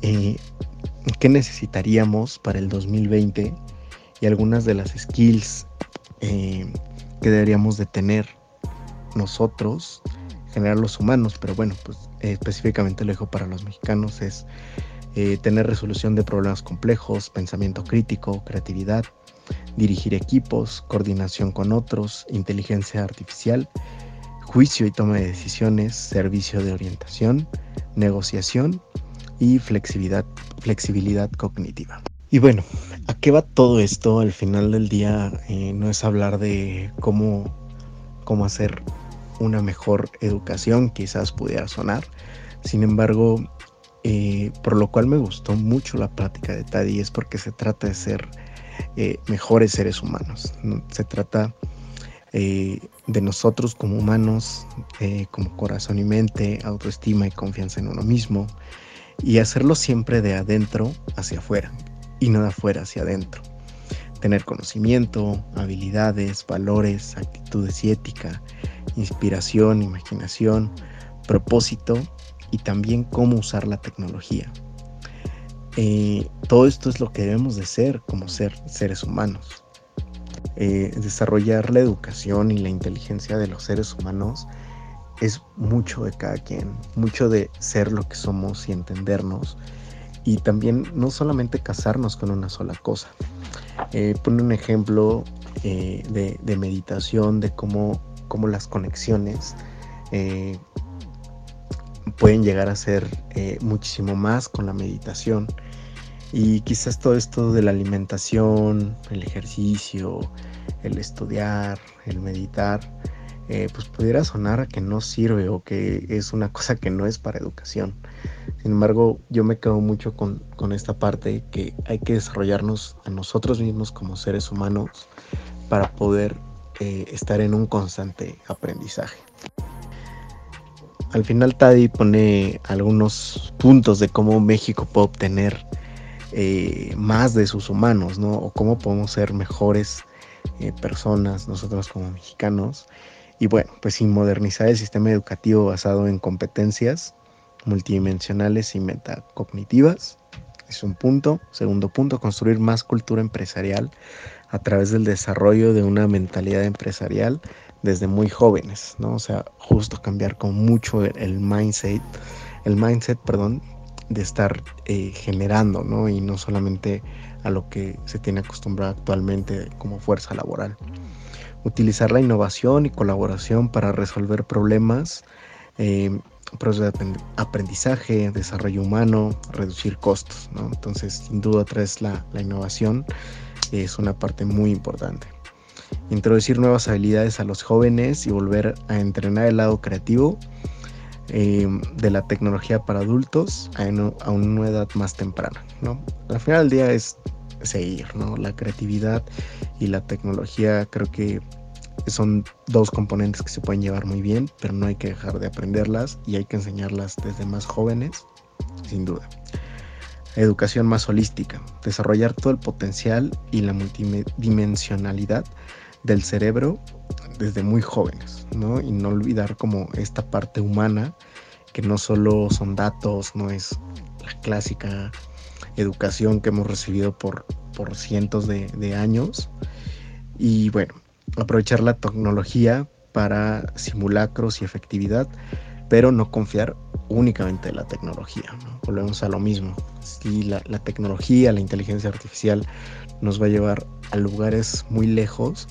eh, ¿qué necesitaríamos para el 2020? Y algunas de las skills eh, que deberíamos de tener nosotros, generar los humanos, pero bueno, pues específicamente lo dejo para los mexicanos, es eh, tener resolución de problemas complejos, pensamiento crítico, creatividad, dirigir equipos, coordinación con otros, inteligencia artificial, juicio y toma de decisiones, servicio de orientación, negociación y flexibilidad, flexibilidad cognitiva. Y bueno, ¿a qué va todo esto? Al final del día eh, no es hablar de cómo, cómo hacer una mejor educación, quizás pudiera sonar. Sin embargo, eh, por lo cual me gustó mucho la plática de Taddy es porque se trata de ser eh, mejores seres humanos. Se trata eh, de nosotros como humanos, como corazón y mente, autoestima y confianza en uno mismo, y hacerlo siempre de adentro hacia afuera y no de afuera hacia adentro. Tener conocimiento, habilidades, valores, actitudes y ética, inspiración, imaginación, propósito y también cómo usar la tecnología. Eh, todo esto es lo que debemos de ser como ser, seres humanos. Eh, desarrollar la educación y la inteligencia de los seres humanos es mucho de cada quien, mucho de ser lo que somos y entendernos y también no solamente casarnos con una sola cosa. Eh, pone un ejemplo de, de, meditación, de cómo cómo las conexiones eh, pueden llegar a ser eh, muchísimo más con la meditación. Y quizás todo esto de la alimentación, el ejercicio, el estudiar, el meditar, eh, pues pudiera sonar a que no sirve o que es una cosa que no es para educación. Sin embargo, yo me quedo mucho con, esta parte que hay que desarrollarnos a nosotros mismos como seres humanos para poder eh, estar en un constante aprendizaje. Al final Tadi pone algunos puntos de cómo México puede obtener eh, más de sus humanos, ¿no? O cómo podemos ser mejores personas nosotros como mexicanos y bueno, pues sin modernizar el sistema educativo basado en competencias multidimensionales y metacognitivas. Es un punto. Segundo punto, construir más cultura empresarial a través del desarrollo de una mentalidad empresarial desde muy jóvenes, ¿no? O sea, justo cambiar con mucho el, mindset, el mindset, perdón, de estar eh, generando, ¿no? Y no solamente a lo que se tiene acostumbrado actualmente como fuerza laboral utilizar la innovación y colaboración para resolver problemas, eh, procesos de aprendizaje, desarrollo humano, reducir costos. Entonces, sin duda, tras la, la innovación es una parte muy importante. Introducir nuevas habilidades a los jóvenes y volver a entrenar el lado creativo eh, de la tecnología para adultos a, a, una edad más temprana. ¿no? Al final del día es seguir, ¿no? La creatividad y la tecnología creo que son dos componentes que se pueden llevar muy bien, pero no hay que dejar de aprenderlas y hay que enseñarlas desde más jóvenes, sin duda. Educación más holística, desarrollar todo el potencial y la multidimensionalidad del cerebro desde muy jóvenes, ¿no? Y no olvidar como esta parte humana, que no solo son datos, no es la clásica educación que hemos recibido por, por cientos de, de años. Y bueno, aprovechar la tecnología para simulacros y efectividad, pero no confiar únicamente en la tecnología. Volvemos a lo mismo. Si la, la, tecnología, la inteligencia artificial nos va a llevar a lugares muy lejos,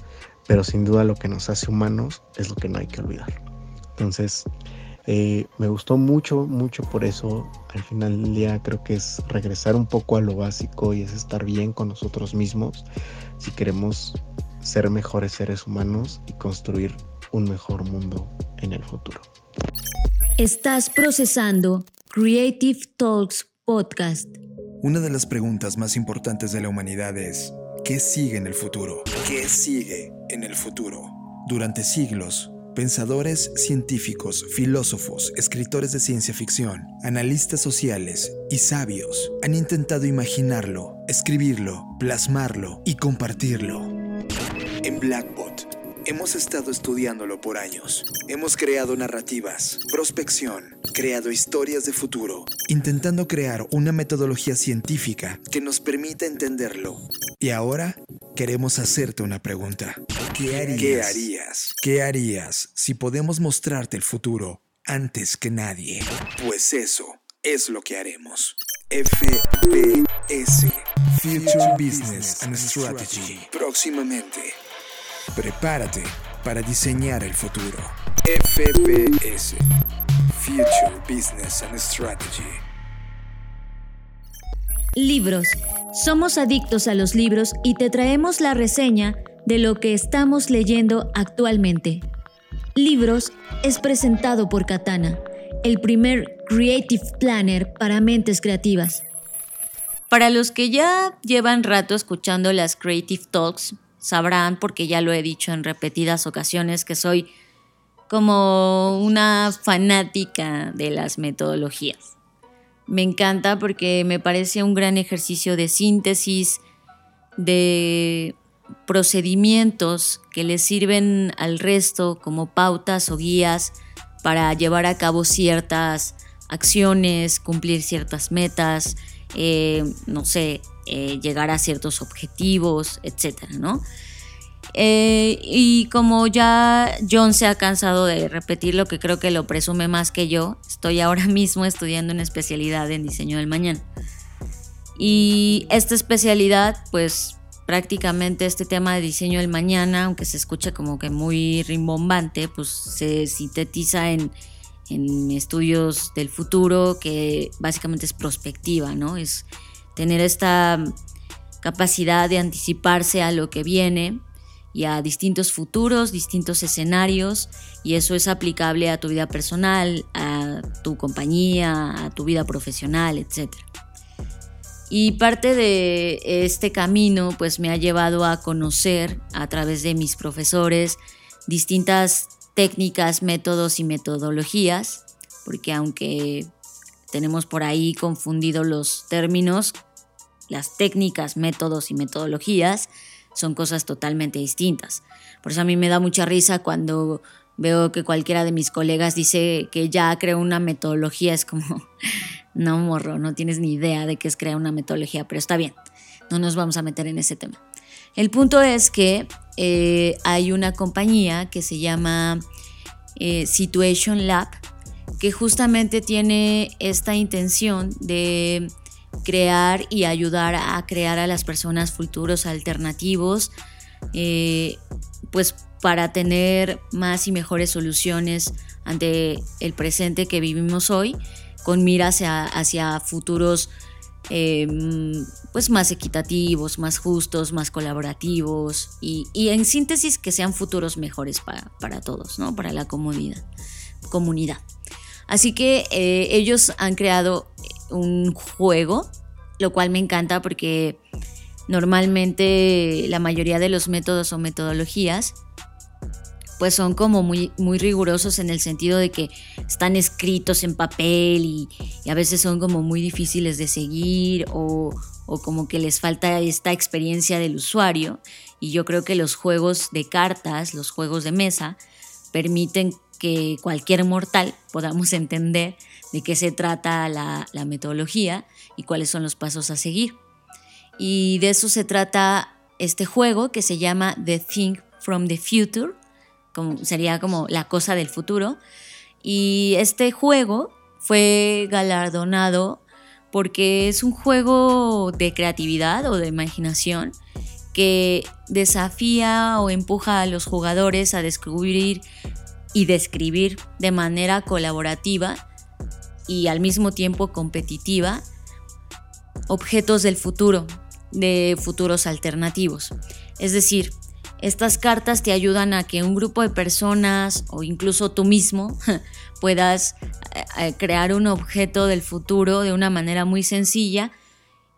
pero sin duda lo que nos hace humanos es lo que no hay que olvidar. Entonces, eh, me gustó mucho, mucho por eso. Al final del día creo que es regresar un poco a lo básico y es estar bien con nosotros mismos si queremos ser mejores seres humanos y construir un mejor mundo en el futuro. Estás procesando Creative Talks Podcast. Una de las preguntas más importantes de la humanidad es, ¿qué sigue en el futuro? ¿Qué sigue en el futuro? Durante siglos, Pensadores, científicos, filósofos, escritores de ciencia ficción, analistas sociales y sabios han intentado imaginarlo, escribirlo, plasmarlo y compartirlo. En Blackbot hemos estado estudiándolo por años. Hemos creado narrativas, prospección, creado historias de futuro, intentando crear una metodología científica que nos permita entenderlo. Y ahora queremos hacerte una pregunta. ¿Qué harías? ¿Qué harías? si podemos mostrarte el futuro antes que nadie? Pues eso es lo que haremos. FBS Future Business and Strategy. Próximamente. Prepárate para diseñar el futuro. FBS Future Business and Strategy. Libros. Somos adictos a los libros y te traemos la reseña de lo que estamos leyendo actualmente. Libros es presentado por Katana, el primer Creative Planner para mentes creativas. Para los que ya llevan rato escuchando las Creative Talks, sabrán, porque ya lo he dicho en repetidas ocasiones, que soy como una fanática de las metodologías. Me encanta porque me parece un gran ejercicio de síntesis, de procedimientos que le sirven al resto como pautas o guías para llevar a cabo ciertas acciones, cumplir ciertas metas, eh, no sé, eh, llegar a ciertos objetivos, etcétera, ¿no? Eh, y como ya John se ha cansado de repetir lo que creo que lo presume más que yo, estoy ahora mismo estudiando una especialidad en diseño del mañana. Y esta especialidad, pues prácticamente este tema de diseño del mañana, aunque se escucha como que muy rimbombante, pues se sintetiza en, en estudios del futuro que básicamente es prospectiva, ¿no? Es tener esta capacidad de anticiparse a lo que viene y a distintos futuros, distintos escenarios, y eso es aplicable a tu vida personal, a tu compañía, a tu vida profesional, etc. Y parte de este camino pues me ha llevado a conocer a través de mis profesores distintas técnicas, métodos y metodologías, porque aunque tenemos por ahí confundido los términos, las técnicas, métodos y metodologías son cosas totalmente distintas. Por eso a mí me da mucha risa cuando veo que cualquiera de mis colegas dice que ya creó una metodología, es como, no morro, no tienes ni idea de qué es crear una metodología, pero está bien, no nos vamos a meter en ese tema. El punto es que eh, hay una compañía que se llama eh, Situation Lab, que justamente tiene esta intención de crear y ayudar a crear a las personas futuros alternativos, eh, pues para tener más y mejores soluciones ante el presente que vivimos hoy, con miras hacia, futuros em, pues más equitativos, más justos, más colaborativos y, en síntesis que sean futuros mejores para, todos, ¿no? para la comunidad. comunidad. Así que eh, ellos han creado un juego, lo cual me encanta porque normalmente la mayoría de los métodos o metodologías pues son como muy, muy rigurosos en el sentido de que están escritos en papel y, a veces son como muy difíciles de seguir o, o, como que les falta esta experiencia del usuario. Y yo creo que los juegos de cartas, los juegos de mesa, permiten que cualquier mortal podamos entender de qué se trata la, metodología y cuáles son los pasos a seguir. Y de eso se trata este juego que se llama The Thing from the Future, como, sería como la cosa del futuro. Y este juego fue galardonado porque es un juego de creatividad o de imaginación que desafía o empuja a los jugadores a descubrir y describir de manera colaborativa y al mismo tiempo competitiva objetos del futuro, de futuros alternativos. Es decir, estas cartas te ayudan a que un grupo de personas o incluso tú mismo puedas eh, eh, crear un objeto del futuro de una manera muy sencilla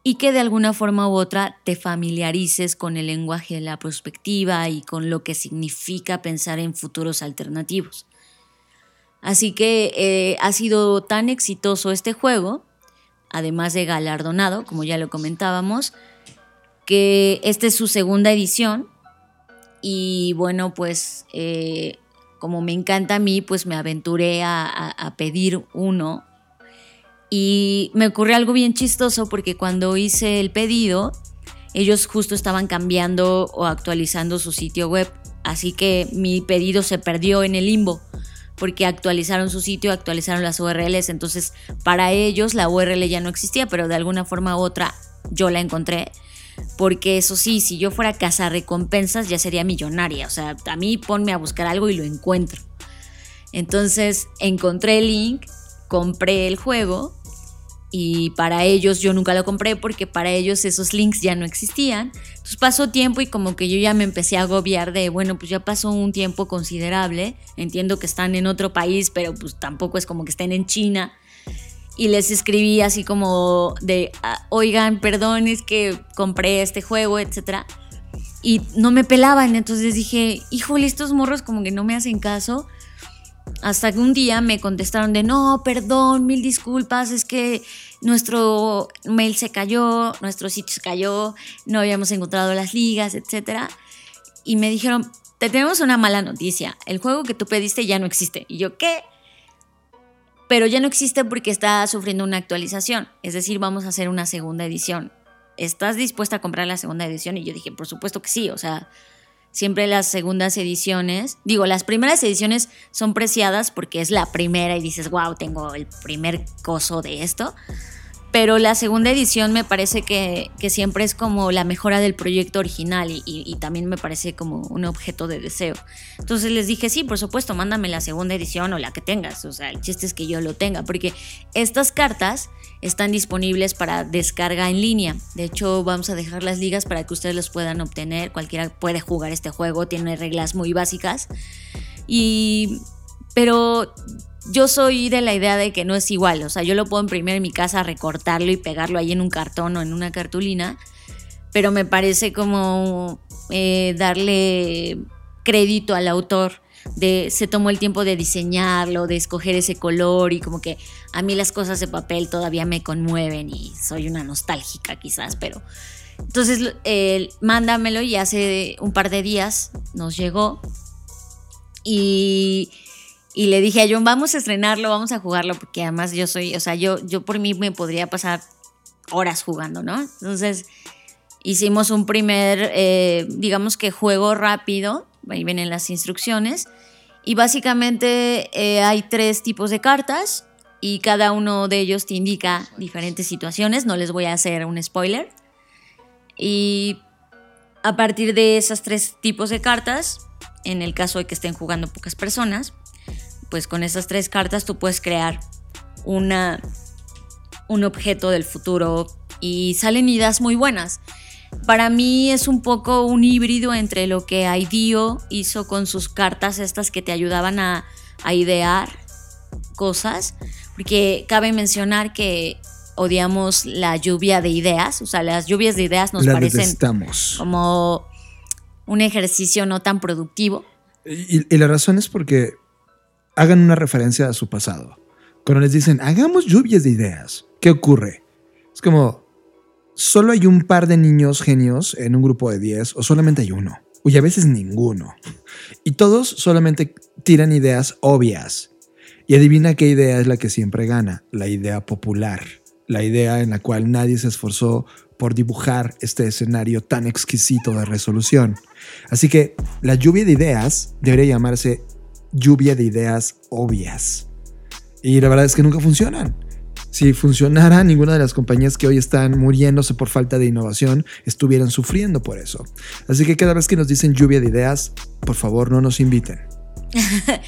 y que de alguna forma u otra te familiarices con el lenguaje de la perspectiva y con lo que significa pensar en futuros alternativos. Así que eh, ha sido tan exitoso este juego, además de galardonado, como ya lo comentábamos, que esta es su segunda edición. Y bueno, pues eh, como me encanta a mí, pues me aventuré a, pedir uno. Y me ocurrió algo bien chistoso porque cuando hice el pedido, ellos justo estaban cambiando o actualizando su sitio web. Así que mi pedido se perdió en el limbo porque actualizaron su sitio, actualizaron las URLs, entonces para ellos la URL ya no existía, pero de alguna forma u otra yo la encontré. Porque eso sí, si yo fuera casa recompensas ya sería millonaria. O sea, a mí ponme a buscar algo y lo encuentro. Entonces encontré el link, compré el juego y para ellos yo nunca lo compré porque para ellos esos links ya no existían. Entonces pasó tiempo y como que yo ya me empecé a agobiar de, bueno, pues ya pasó un tiempo considerable, entiendo que están en otro país, pero pues tampoco es como que estén en China. Y les escribí así como de, ah, oigan, perdón, es que compré este juego, etc. Y no me pelaban, entonces dije, híjole, estos morros como que no me hacen caso hasta que un día me contestaron de, no, perdón, mil disculpas, es que nuestro mail se cayó, nuestro sitio se cayó, no habíamos encontrado las ligas, etc. Y me dijeron, te tenemos una mala noticia, el juego que tú pediste ya no existe. Y yo, ¿qué? Pero ya no existe porque está sufriendo una actualización, es decir, vamos a hacer una segunda edición. ¿Estás dispuesta a comprar la segunda edición? Y yo dije, por supuesto que sí, o sea, siempre las segundas ediciones, digo, las primeras ediciones son preciadas porque es la primera y dices, wow, tengo el primer coso de esto. Pero la segunda edición me parece que, siempre es como la mejora del proyecto original y, también me parece como un objeto de deseo. Entonces les dije, sí, por supuesto, mándame la segunda edición o la que tengas. O sea, el chiste es que yo lo tenga, porque estas cartas están disponibles para descarga en línea. De hecho, vamos a dejar las ligas para que ustedes los puedan obtener. Cualquiera puede jugar este juego, tiene reglas muy básicas. Y... Pero yo soy de la idea de que no es igual, o sea, yo lo puedo imprimir en mi casa, recortarlo y pegarlo ahí en un cartón o en una cartulina, pero me parece como eh, darle crédito al autor de se tomó el tiempo de diseñarlo, de escoger ese color y como que a mí las cosas de papel todavía me conmueven y soy una nostálgica quizás, pero entonces mándamelo y hace un par de días nos llegó y y le dije a John, vamos a estrenarlo, vamos a jugarlo, porque además yo soy, o sea, yo, yo por mí me podría pasar horas jugando, ¿no? Entonces hicimos un primer, eh, digamos que juego rápido, ahí vienen las instrucciones, y básicamente eh, hay tres tipos de cartas y cada uno de ellos te indica diferentes situaciones, no les voy a hacer un spoiler. Y a partir de esos tres tipos de cartas, en el caso de que estén jugando pocas personas, pues con esas tres cartas tú puedes crear una, un objeto del futuro y salen ideas muy buenas. Para mí es un poco un híbrido entre lo que IDEO hizo con sus cartas estas que te ayudaban a, idear cosas, porque cabe mencionar que odiamos la lluvia de ideas, o sea, las lluvias de ideas nos parecen como un ejercicio no tan productivo. y, la razón es porque hagan una referencia a su pasado. Cuando les dicen, hagamos lluvias de ideas, ¿qué ocurre? Es como, solo hay un par de niños genios en un grupo de 10 o solamente hay uno. Y a veces ninguno. Y todos solamente tiran ideas obvias. Y adivina qué idea es la que siempre gana, la idea popular, la idea en la cual nadie se esforzó por dibujar este escenario tan exquisito de resolución. Así que la lluvia de ideas debería llamarse lluvia de ideas obvias. Y la verdad es que nunca funcionan. Si funcionara, ninguna de las compañías que hoy están muriéndose por falta de innovación estuvieran sufriendo por eso. Así que cada vez que nos dicen lluvia de ideas, por favor no nos inviten.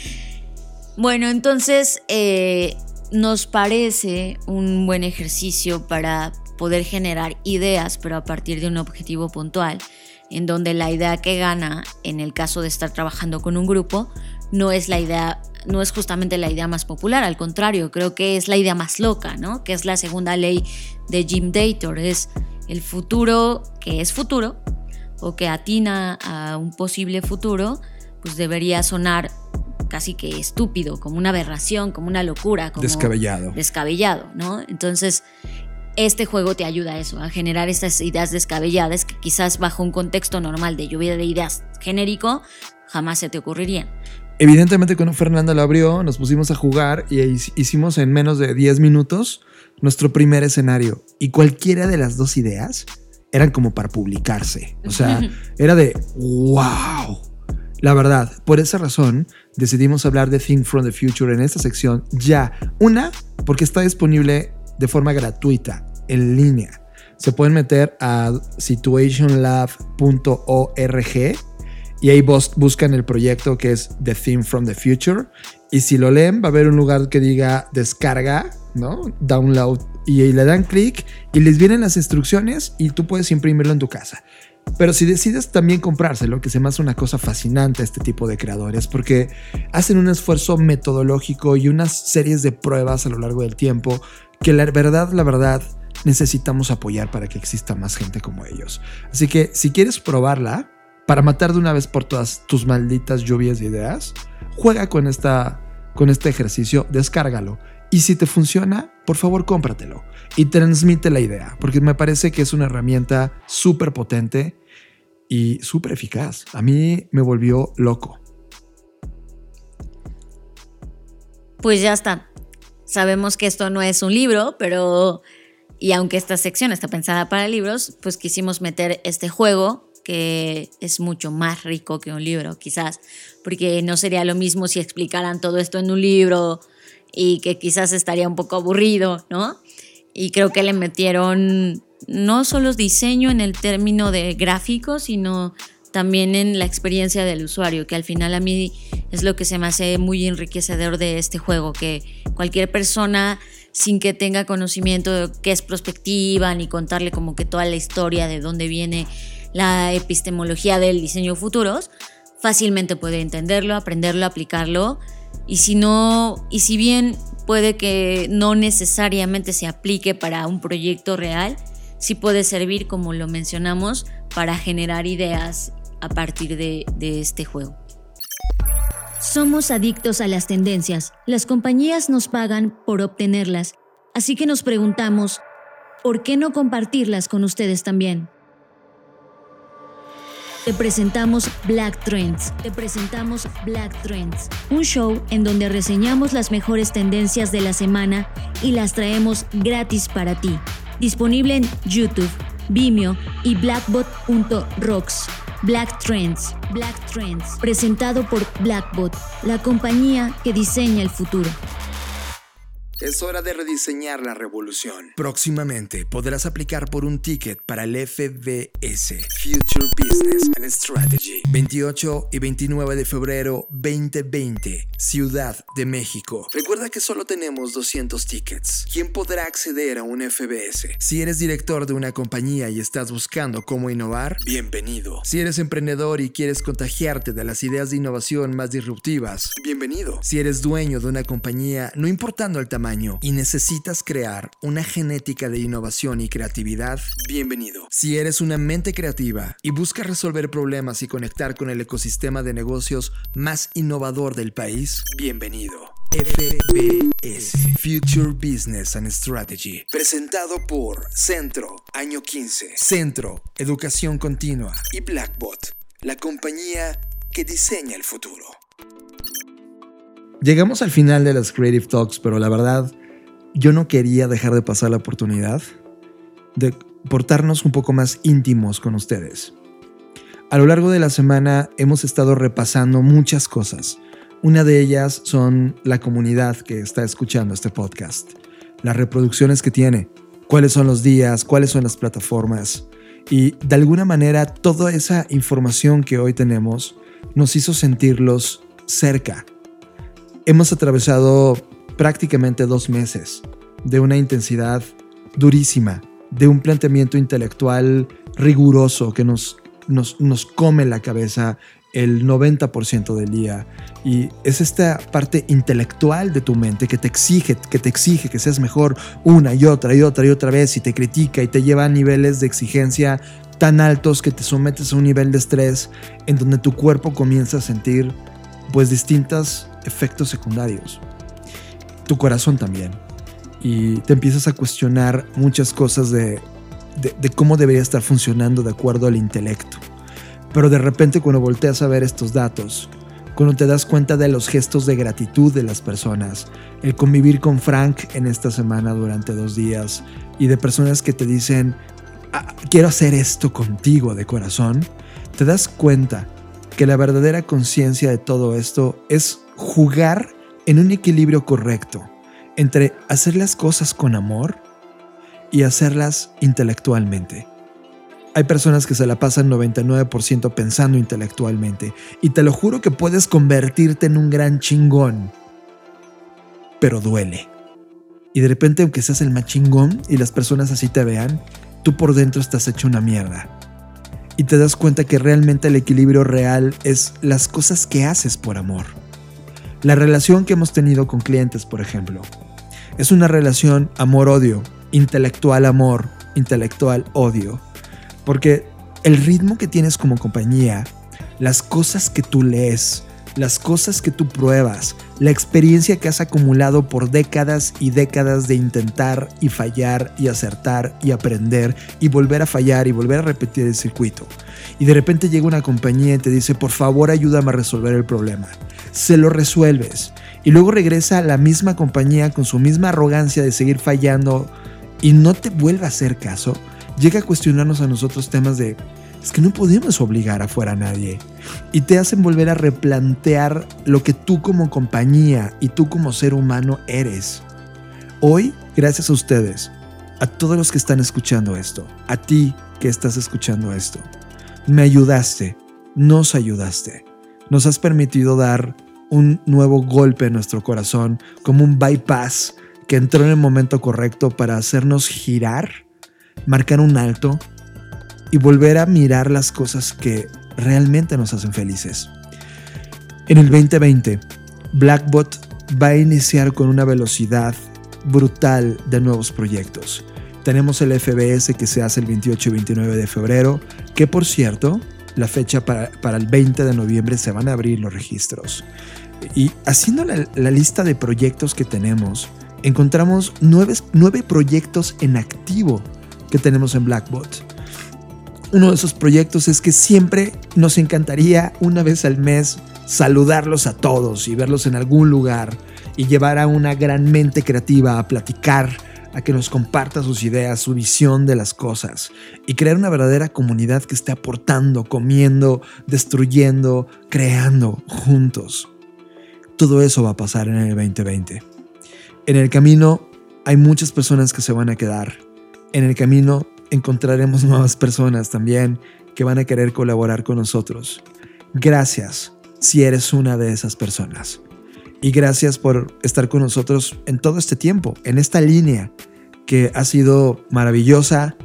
bueno, entonces eh, nos parece un buen ejercicio para poder generar ideas, pero a partir de un objetivo puntual, en donde la idea que gana, en el caso de estar trabajando con un grupo, no es la idea, no es justamente la idea más popular, al contrario, creo que es la idea más loca, ¿no? Que es la segunda ley de Jim Dator, es el futuro que es futuro o que atina a un posible futuro, pues debería sonar casi que estúpido, como una aberración, como una locura, como descabellado. Descabellado, ¿no? Entonces, este juego te ayuda a eso, a generar estas ideas descabelladas que quizás bajo un contexto normal de lluvia de ideas genérico jamás se te ocurrirían. Evidentemente cuando Fernanda lo abrió, nos pusimos a jugar y hicimos en menos de 10 minutos nuestro primer escenario. Y cualquiera de las dos ideas eran como para publicarse. O sea, era de wow. La verdad, por esa razón decidimos hablar de Think from the Future en esta sección ya. Una, porque está disponible de forma gratuita, en línea. Se pueden meter a situationlab.org y ahí buscan el proyecto que es The Theme from the Future. Y si lo leen, va a haber un lugar que diga descarga, ¿no? Download. Y ahí le dan clic y les vienen las instrucciones y tú puedes imprimirlo en tu casa. Pero si decides también comprárselo, que se me hace una cosa fascinante a este tipo de creadores, porque hacen un esfuerzo metodológico y unas series de pruebas a lo largo del tiempo que la verdad, la verdad, necesitamos apoyar para que exista más gente como ellos. Así que si quieres probarla, para matar de una vez por todas tus malditas lluvias de ideas, juega con, esta, con este ejercicio, descárgalo. Y si te funciona, por favor cómpratelo y transmite la idea, porque me parece que es una herramienta súper potente y súper eficaz. A mí me volvió loco. Pues ya está. Sabemos que esto no es un libro, pero y aunque esta sección está pensada para libros, pues quisimos meter este juego que es mucho más rico que un libro, quizás, porque no sería lo mismo si explicaran todo esto en un libro y que quizás estaría un poco aburrido, ¿no? y creo que le metieron no solo diseño en el término de gráfico, sino también en la experiencia del usuario, que al final a mí es lo que se me hace muy enriquecedor de este juego, que cualquier persona sin que tenga conocimiento de qué es prospectiva, ni contarle como que toda la historia de dónde viene la epistemología del diseño futuros, fácilmente puede entenderlo, aprenderlo, aplicarlo. Y si no, y si bien puede que no necesariamente se aplique para un proyecto real, sí puede servir, como lo mencionamos, para generar ideas a partir de, de este juego. Somos adictos a las tendencias. Las compañías nos pagan por obtenerlas. Así que nos preguntamos, ¿por qué no compartirlas con ustedes también? Te presentamos Black Trends. Te presentamos Black Trends, un show en donde reseñamos las mejores tendencias de la semana y las traemos gratis para ti. Disponible en YouTube, Vimeo y blackbot.rocks. Black Trends, Black Trends, presentado por Blackbot, la compañía que diseña el futuro. Es hora de rediseñar la revolución. Próximamente podrás aplicar por un ticket para el FBS, Future Business and Strategy. 28 y 29 de febrero 2020, Ciudad de México. Recuerda que solo tenemos 200 tickets. ¿Quién podrá acceder a un FBS? Si eres director de una compañía y estás buscando cómo innovar, bienvenido. Si eres emprendedor y quieres contagiarte de las ideas de innovación más disruptivas, bienvenido. Si eres dueño de una compañía, no importando el tamaño, y necesitas crear una genética de innovación y creatividad, bienvenido. Si eres una mente creativa y buscas resolver problemas y conectar con el ecosistema de negocios más innovador del país, bienvenido. FBS, Future Business and Strategy, presentado por Centro, año 15, Centro, Educación Continua y Blackbot, la compañía que diseña el futuro. Llegamos al final de las Creative Talks, pero la verdad, yo no quería dejar de pasar la oportunidad de portarnos un poco más íntimos con ustedes. A lo largo de la semana hemos estado repasando muchas cosas. Una de ellas son la comunidad que está escuchando este podcast, las reproducciones que tiene, cuáles son los días, cuáles son las plataformas. Y de alguna manera toda esa información que hoy tenemos nos hizo sentirlos cerca, Hemos atravesado prácticamente dos meses de una intensidad durísima, de un planteamiento intelectual riguroso que nos, nos, nos come la cabeza el 90% del día. Y es esta parte intelectual de tu mente que te exige, que te exige que seas mejor una y otra y otra y otra vez y te critica y te lleva a niveles de exigencia tan altos que te sometes a un nivel de estrés en donde tu cuerpo comienza a sentir pues distintas efectos secundarios. Tu corazón también. Y te empiezas a cuestionar muchas cosas de, de, cómo debería estar funcionando de acuerdo al intelecto. Pero de repente cuando volteas a ver estos datos, cuando te das cuenta de los gestos de gratitud de las personas, el convivir con Frank en esta semana durante dos días y de personas que te dicen, ah, quiero hacer esto contigo de corazón, te das cuenta que la verdadera conciencia de todo esto es jugar en un equilibrio correcto entre hacer las cosas con amor y hacerlas intelectualmente. Hay personas que se la pasan 99% pensando intelectualmente y te lo juro que puedes convertirte en un gran chingón, pero duele. Y de repente aunque seas el más chingón y las personas así te vean, tú por dentro estás hecho una mierda. Y te das cuenta que realmente el equilibrio real es las cosas que haces por amor. La relación que hemos tenido con clientes, por ejemplo, es una relación amor-odio, intelectual amor, intelectual odio. Porque el ritmo que tienes como compañía, las cosas que tú lees, las cosas que tú pruebas, la experiencia que has acumulado por décadas y décadas de intentar y fallar y acertar y aprender y volver a fallar y volver a repetir el circuito. Y de repente llega una compañía y te dice, por favor ayúdame a resolver el problema se lo resuelves. Y luego regresa la misma compañía con su misma arrogancia de seguir fallando y no te vuelve a hacer caso. Llega a cuestionarnos a nosotros temas de, es que no podemos obligar afuera a nadie. Y te hacen volver a replantear lo que tú como compañía y tú como ser humano eres. Hoy, gracias a ustedes, a todos los que están escuchando esto, a ti que estás escuchando esto. Me ayudaste, nos ayudaste, nos has permitido dar un nuevo golpe en nuestro corazón, como un bypass que entró en el momento correcto para hacernos girar, marcar un alto y volver a mirar las cosas que realmente nos hacen felices. En el 2020, Blackbot va a iniciar con una velocidad brutal de nuevos proyectos. Tenemos el FBS que se hace el 28 y 29 de febrero, que por cierto, la fecha para, el 20 de noviembre se van a abrir los registros. Y haciendo la, lista de proyectos que tenemos, encontramos nueve, nueve proyectos en activo que tenemos en Blackbot uno de esos proyectos es que siempre nos encantaría una vez al mes saludarlos a todos y verlos en algún lugar y llevar a una gran mente creativa a platicar, a que nos comparta sus ideas, su visión de las cosas y crear una verdadera comunidad que esté aportando, comiendo, destruyendo, creando juntos. Todo eso va a pasar en el 2020. En el camino hay muchas personas que se van a quedar. En el camino encontraremos nuevas personas también que van a querer colaborar con nosotros. Gracias si eres una de esas personas. Y gracias por estar con nosotros en todo este tiempo, en esta línea que ha sido maravillosa,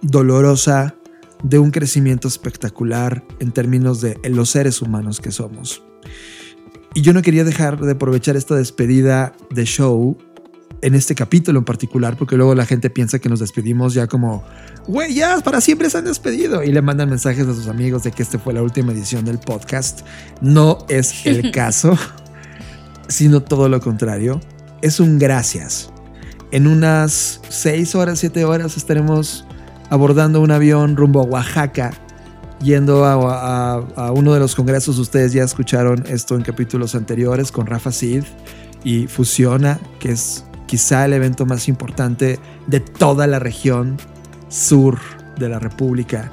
dolorosa, de un crecimiento espectacular en términos de los seres humanos que somos. Y yo no quería dejar de aprovechar esta despedida de show en este capítulo en particular, porque luego la gente piensa que nos despedimos ya como, güey, ya para siempre se han despedido y le mandan mensajes a sus amigos de que esta fue la última edición del podcast. No es el caso, sino todo lo contrario. Es un gracias. En unas seis horas, siete horas estaremos abordando un avión rumbo a Oaxaca, yendo a, a uno de los congresos. Ustedes ya escucharon esto en capítulos anteriores con Rafa Sid y Fusiona, que es quizá el evento más importante de toda la región sur de la República.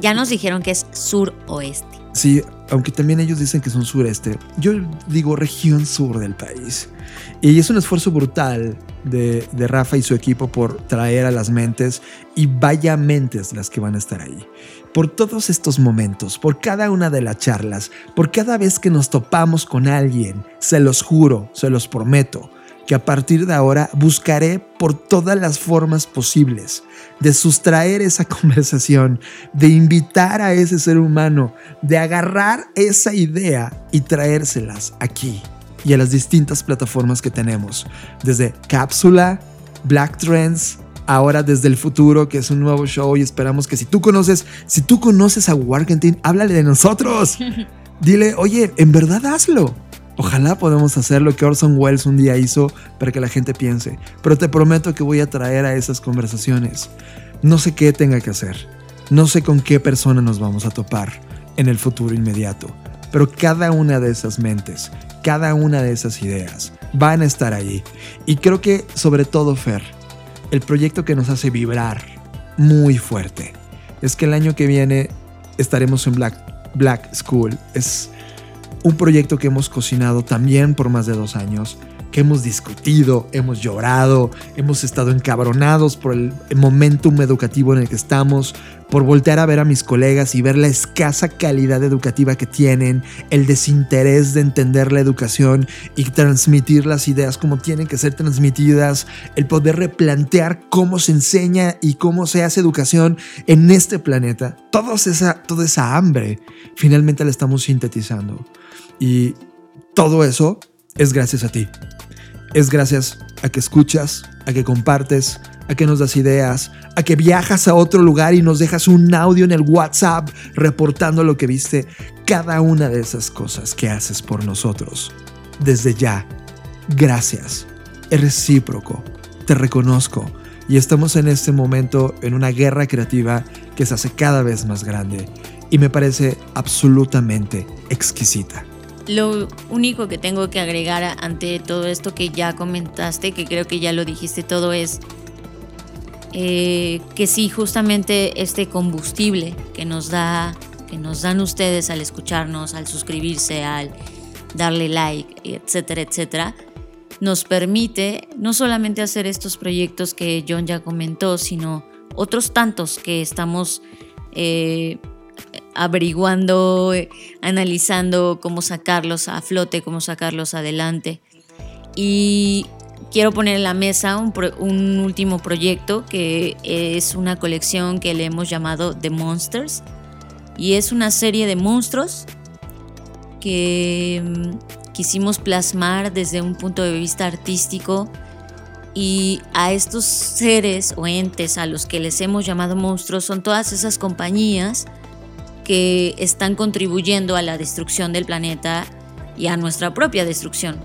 Ya nos dijeron que es sur-oeste. Sí, aunque también ellos dicen que son sureste. Yo digo región sur del país. Y es un esfuerzo brutal de, de, Rafa y su equipo por traer a las mentes y vaya mentes las que van a estar ahí. Por todos estos momentos, por cada una de las charlas, por cada vez que nos topamos con alguien, se los juro, se los prometo, que a partir de ahora buscaré por todas las formas posibles de sustraer esa conversación, de invitar a ese ser humano, de agarrar esa idea y traérselas aquí y a las distintas plataformas que tenemos, desde Cápsula, Black Trends, ahora desde el futuro, que es un nuevo show y esperamos que si tú conoces, si tú conoces a Warkentin, háblale de nosotros. Dile, oye, en verdad hazlo. Ojalá podamos hacer lo que Orson Welles un día hizo para que la gente piense, pero te prometo que voy a traer a esas conversaciones. No sé qué tenga que hacer, no sé con qué persona nos vamos a topar en el futuro inmediato, pero cada una de esas mentes, cada una de esas ideas van a estar ahí. Y creo que sobre todo, Fer, el proyecto que nos hace vibrar muy fuerte es que el año que viene estaremos en Black, Black School. Es un proyecto que hemos cocinado también por más de dos años, que hemos discutido, hemos llorado, hemos estado encabronados por el momentum educativo en el que estamos, por voltear a ver a mis colegas y ver la escasa calidad educativa que tienen, el desinterés de entender la educación y transmitir las ideas como tienen que ser transmitidas, el poder replantear cómo se enseña y cómo se hace educación en este planeta. Toda esa, toda esa hambre finalmente la estamos sintetizando. Y todo eso es gracias a ti. Es gracias a que escuchas, a que compartes, a que nos das ideas, a que viajas a otro lugar y nos dejas un audio en el WhatsApp reportando lo que viste. Cada una de esas cosas que haces por nosotros. Desde ya, gracias. Es recíproco. Te reconozco. Y estamos en este momento en una guerra creativa que se hace cada vez más grande. Y me parece absolutamente exquisita. Lo único que tengo que agregar ante todo esto que ya comentaste, que creo que ya lo dijiste todo, es eh, que sí, justamente este combustible que nos da, que nos dan ustedes al escucharnos, al suscribirse, al darle like, etcétera, etcétera, nos permite no solamente hacer estos proyectos que John ya comentó, sino otros tantos que estamos eh, averiguando, analizando cómo sacarlos a flote, cómo sacarlos adelante. Y quiero poner en la mesa un, último proyecto que es una colección que le hemos llamado The Monsters. Y es una serie de monstruos que mm, quisimos plasmar desde un punto de vista artístico y a estos seres o entes a los que les hemos llamado monstruos son todas esas compañías que están contribuyendo a la destrucción del planeta y a nuestra propia destrucción.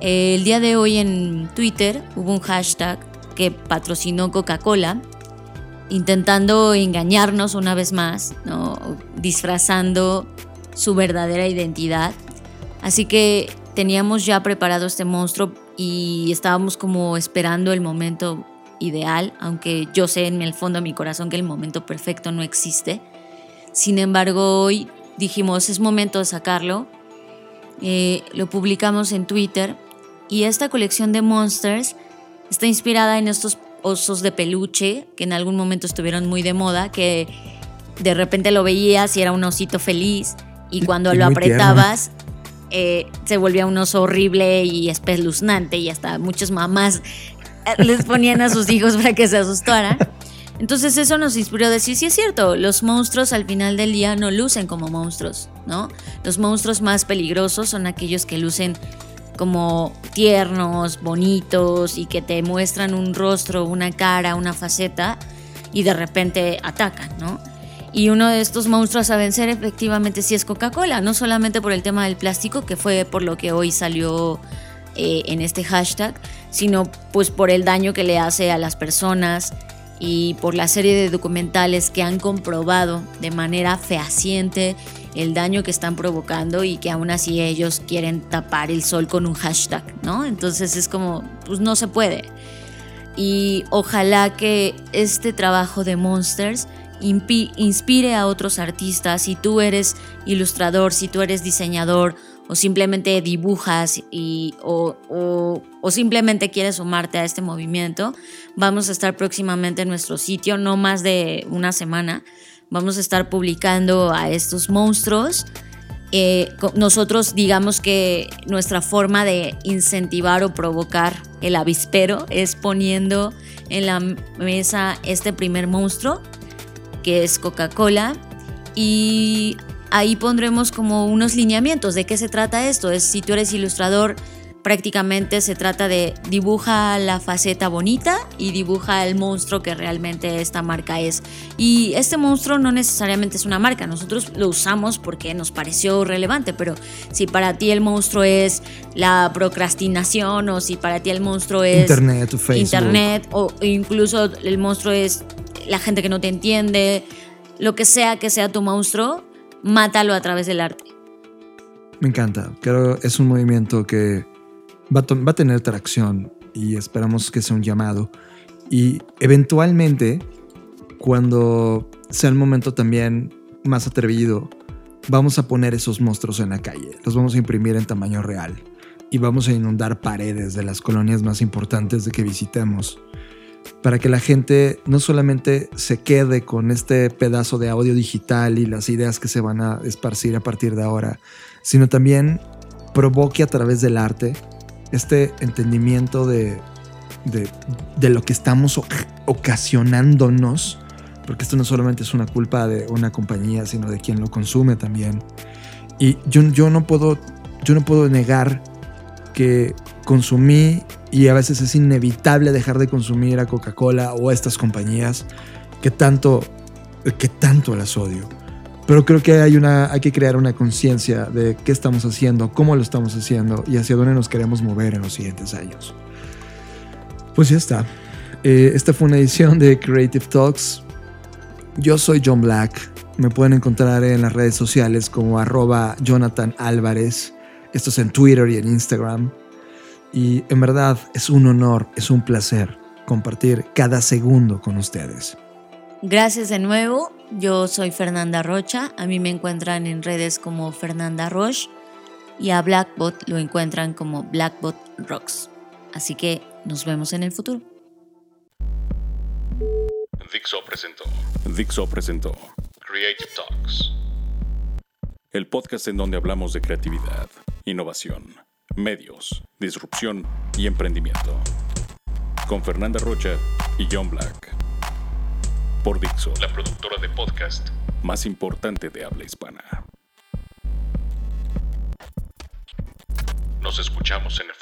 El día de hoy en Twitter hubo un hashtag que patrocinó Coca-Cola, intentando engañarnos una vez más, disfrazando su verdadera identidad. Así que teníamos ya preparado este monstruo y estábamos como esperando el momento ideal, aunque yo sé en el fondo de mi corazón que el momento perfecto no existe. Sin embargo, hoy dijimos es momento de sacarlo. Eh, lo publicamos en Twitter y esta colección de monsters está inspirada en estos osos de peluche que en algún momento estuvieron muy de moda, que de repente lo veías y era un osito feliz y cuando lo apretabas eh, se volvía un oso horrible y espeluznante y hasta muchas mamás eh, les ponían a sus hijos para que se asustaran. Entonces eso nos inspiró a decir, sí es cierto, los monstruos al final del día no lucen como monstruos, ¿no? Los monstruos más peligrosos son aquellos que lucen como tiernos, bonitos y que te muestran un rostro, una cara, una faceta y de repente atacan, ¿no? Y uno de estos monstruos a vencer efectivamente sí es Coca-Cola, no solamente por el tema del plástico, que fue por lo que hoy salió eh, en este hashtag, sino pues por el daño que le hace a las personas y por la serie de documentales que han comprobado de manera fehaciente el daño que están provocando y que aún así ellos quieren tapar el sol con un hashtag, ¿no? Entonces es como, pues no se puede. Y ojalá que este trabajo de Monsters inspire a otros artistas. Si tú eres ilustrador, si tú eres diseñador o simplemente dibujas y, o, simplemente quieres sumarte a este movimiento, vamos a estar próximamente en nuestro sitio, no más de una semana. Vamos a estar publicando a estos monstruos. Eh, nosotros digamos que nuestra forma de incentivar o provocar el avispero es poniendo en la mesa este primer monstruo que es Coca-Cola, y ahí pondremos como unos lineamientos de qué se trata esto. Es si tú eres ilustrador, prácticamente se trata de dibuja la faceta bonita y dibuja el monstruo que realmente esta marca es. Y este monstruo no necesariamente es una marca, nosotros lo usamos porque nos pareció relevante, pero si para ti el monstruo es la procrastinación o si para ti el monstruo es internet o Facebook. internet o incluso el monstruo es la gente que no te entiende, lo que sea que sea tu monstruo, mátalo a través del arte. Me encanta, creo que es un movimiento que va a, va a tener tracción y esperamos que sea un llamado. Y eventualmente, cuando sea el momento también más atrevido, vamos a poner esos monstruos en la calle, los vamos a imprimir en tamaño real y vamos a inundar paredes de las colonias más importantes de que visitemos para que la gente no solamente se quede con este pedazo de audio digital y las ideas que se van a esparcir a partir de ahora, sino también provoque a través del arte este entendimiento de, de, lo que estamos ocasionándonos, porque esto no solamente es una culpa de una compañía, sino de quien lo consume también. Y yo, yo, no, puedo, yo no puedo negar que consumí y a veces es inevitable dejar de consumir a Coca-Cola o a estas compañías que tanto, que tanto las odio. Pero creo que hay, una, hay que crear una conciencia de qué estamos haciendo, cómo lo estamos haciendo y hacia dónde nos queremos mover en los siguientes años. Pues ya está. Eh, esta fue una edición de Creative Talks. Yo soy John Black. Me pueden encontrar en las redes sociales como arroba Jonathan Álvarez. Esto es en Twitter y en Instagram. Y en verdad es un honor, es un placer compartir cada segundo con ustedes. Gracias de nuevo. Yo soy Fernanda Rocha. A mí me encuentran en redes como Fernanda Roche. y a Blackbot lo encuentran como Blackbot Rocks. Así que nos vemos en el futuro. Dixo presentó. Dixo presentó Creative Talks. El podcast en donde hablamos de creatividad, innovación, medios, disrupción y emprendimiento. Con Fernanda Rocha y John Black. Por Dixo, la productora de podcast más importante de habla hispana. Nos escuchamos en el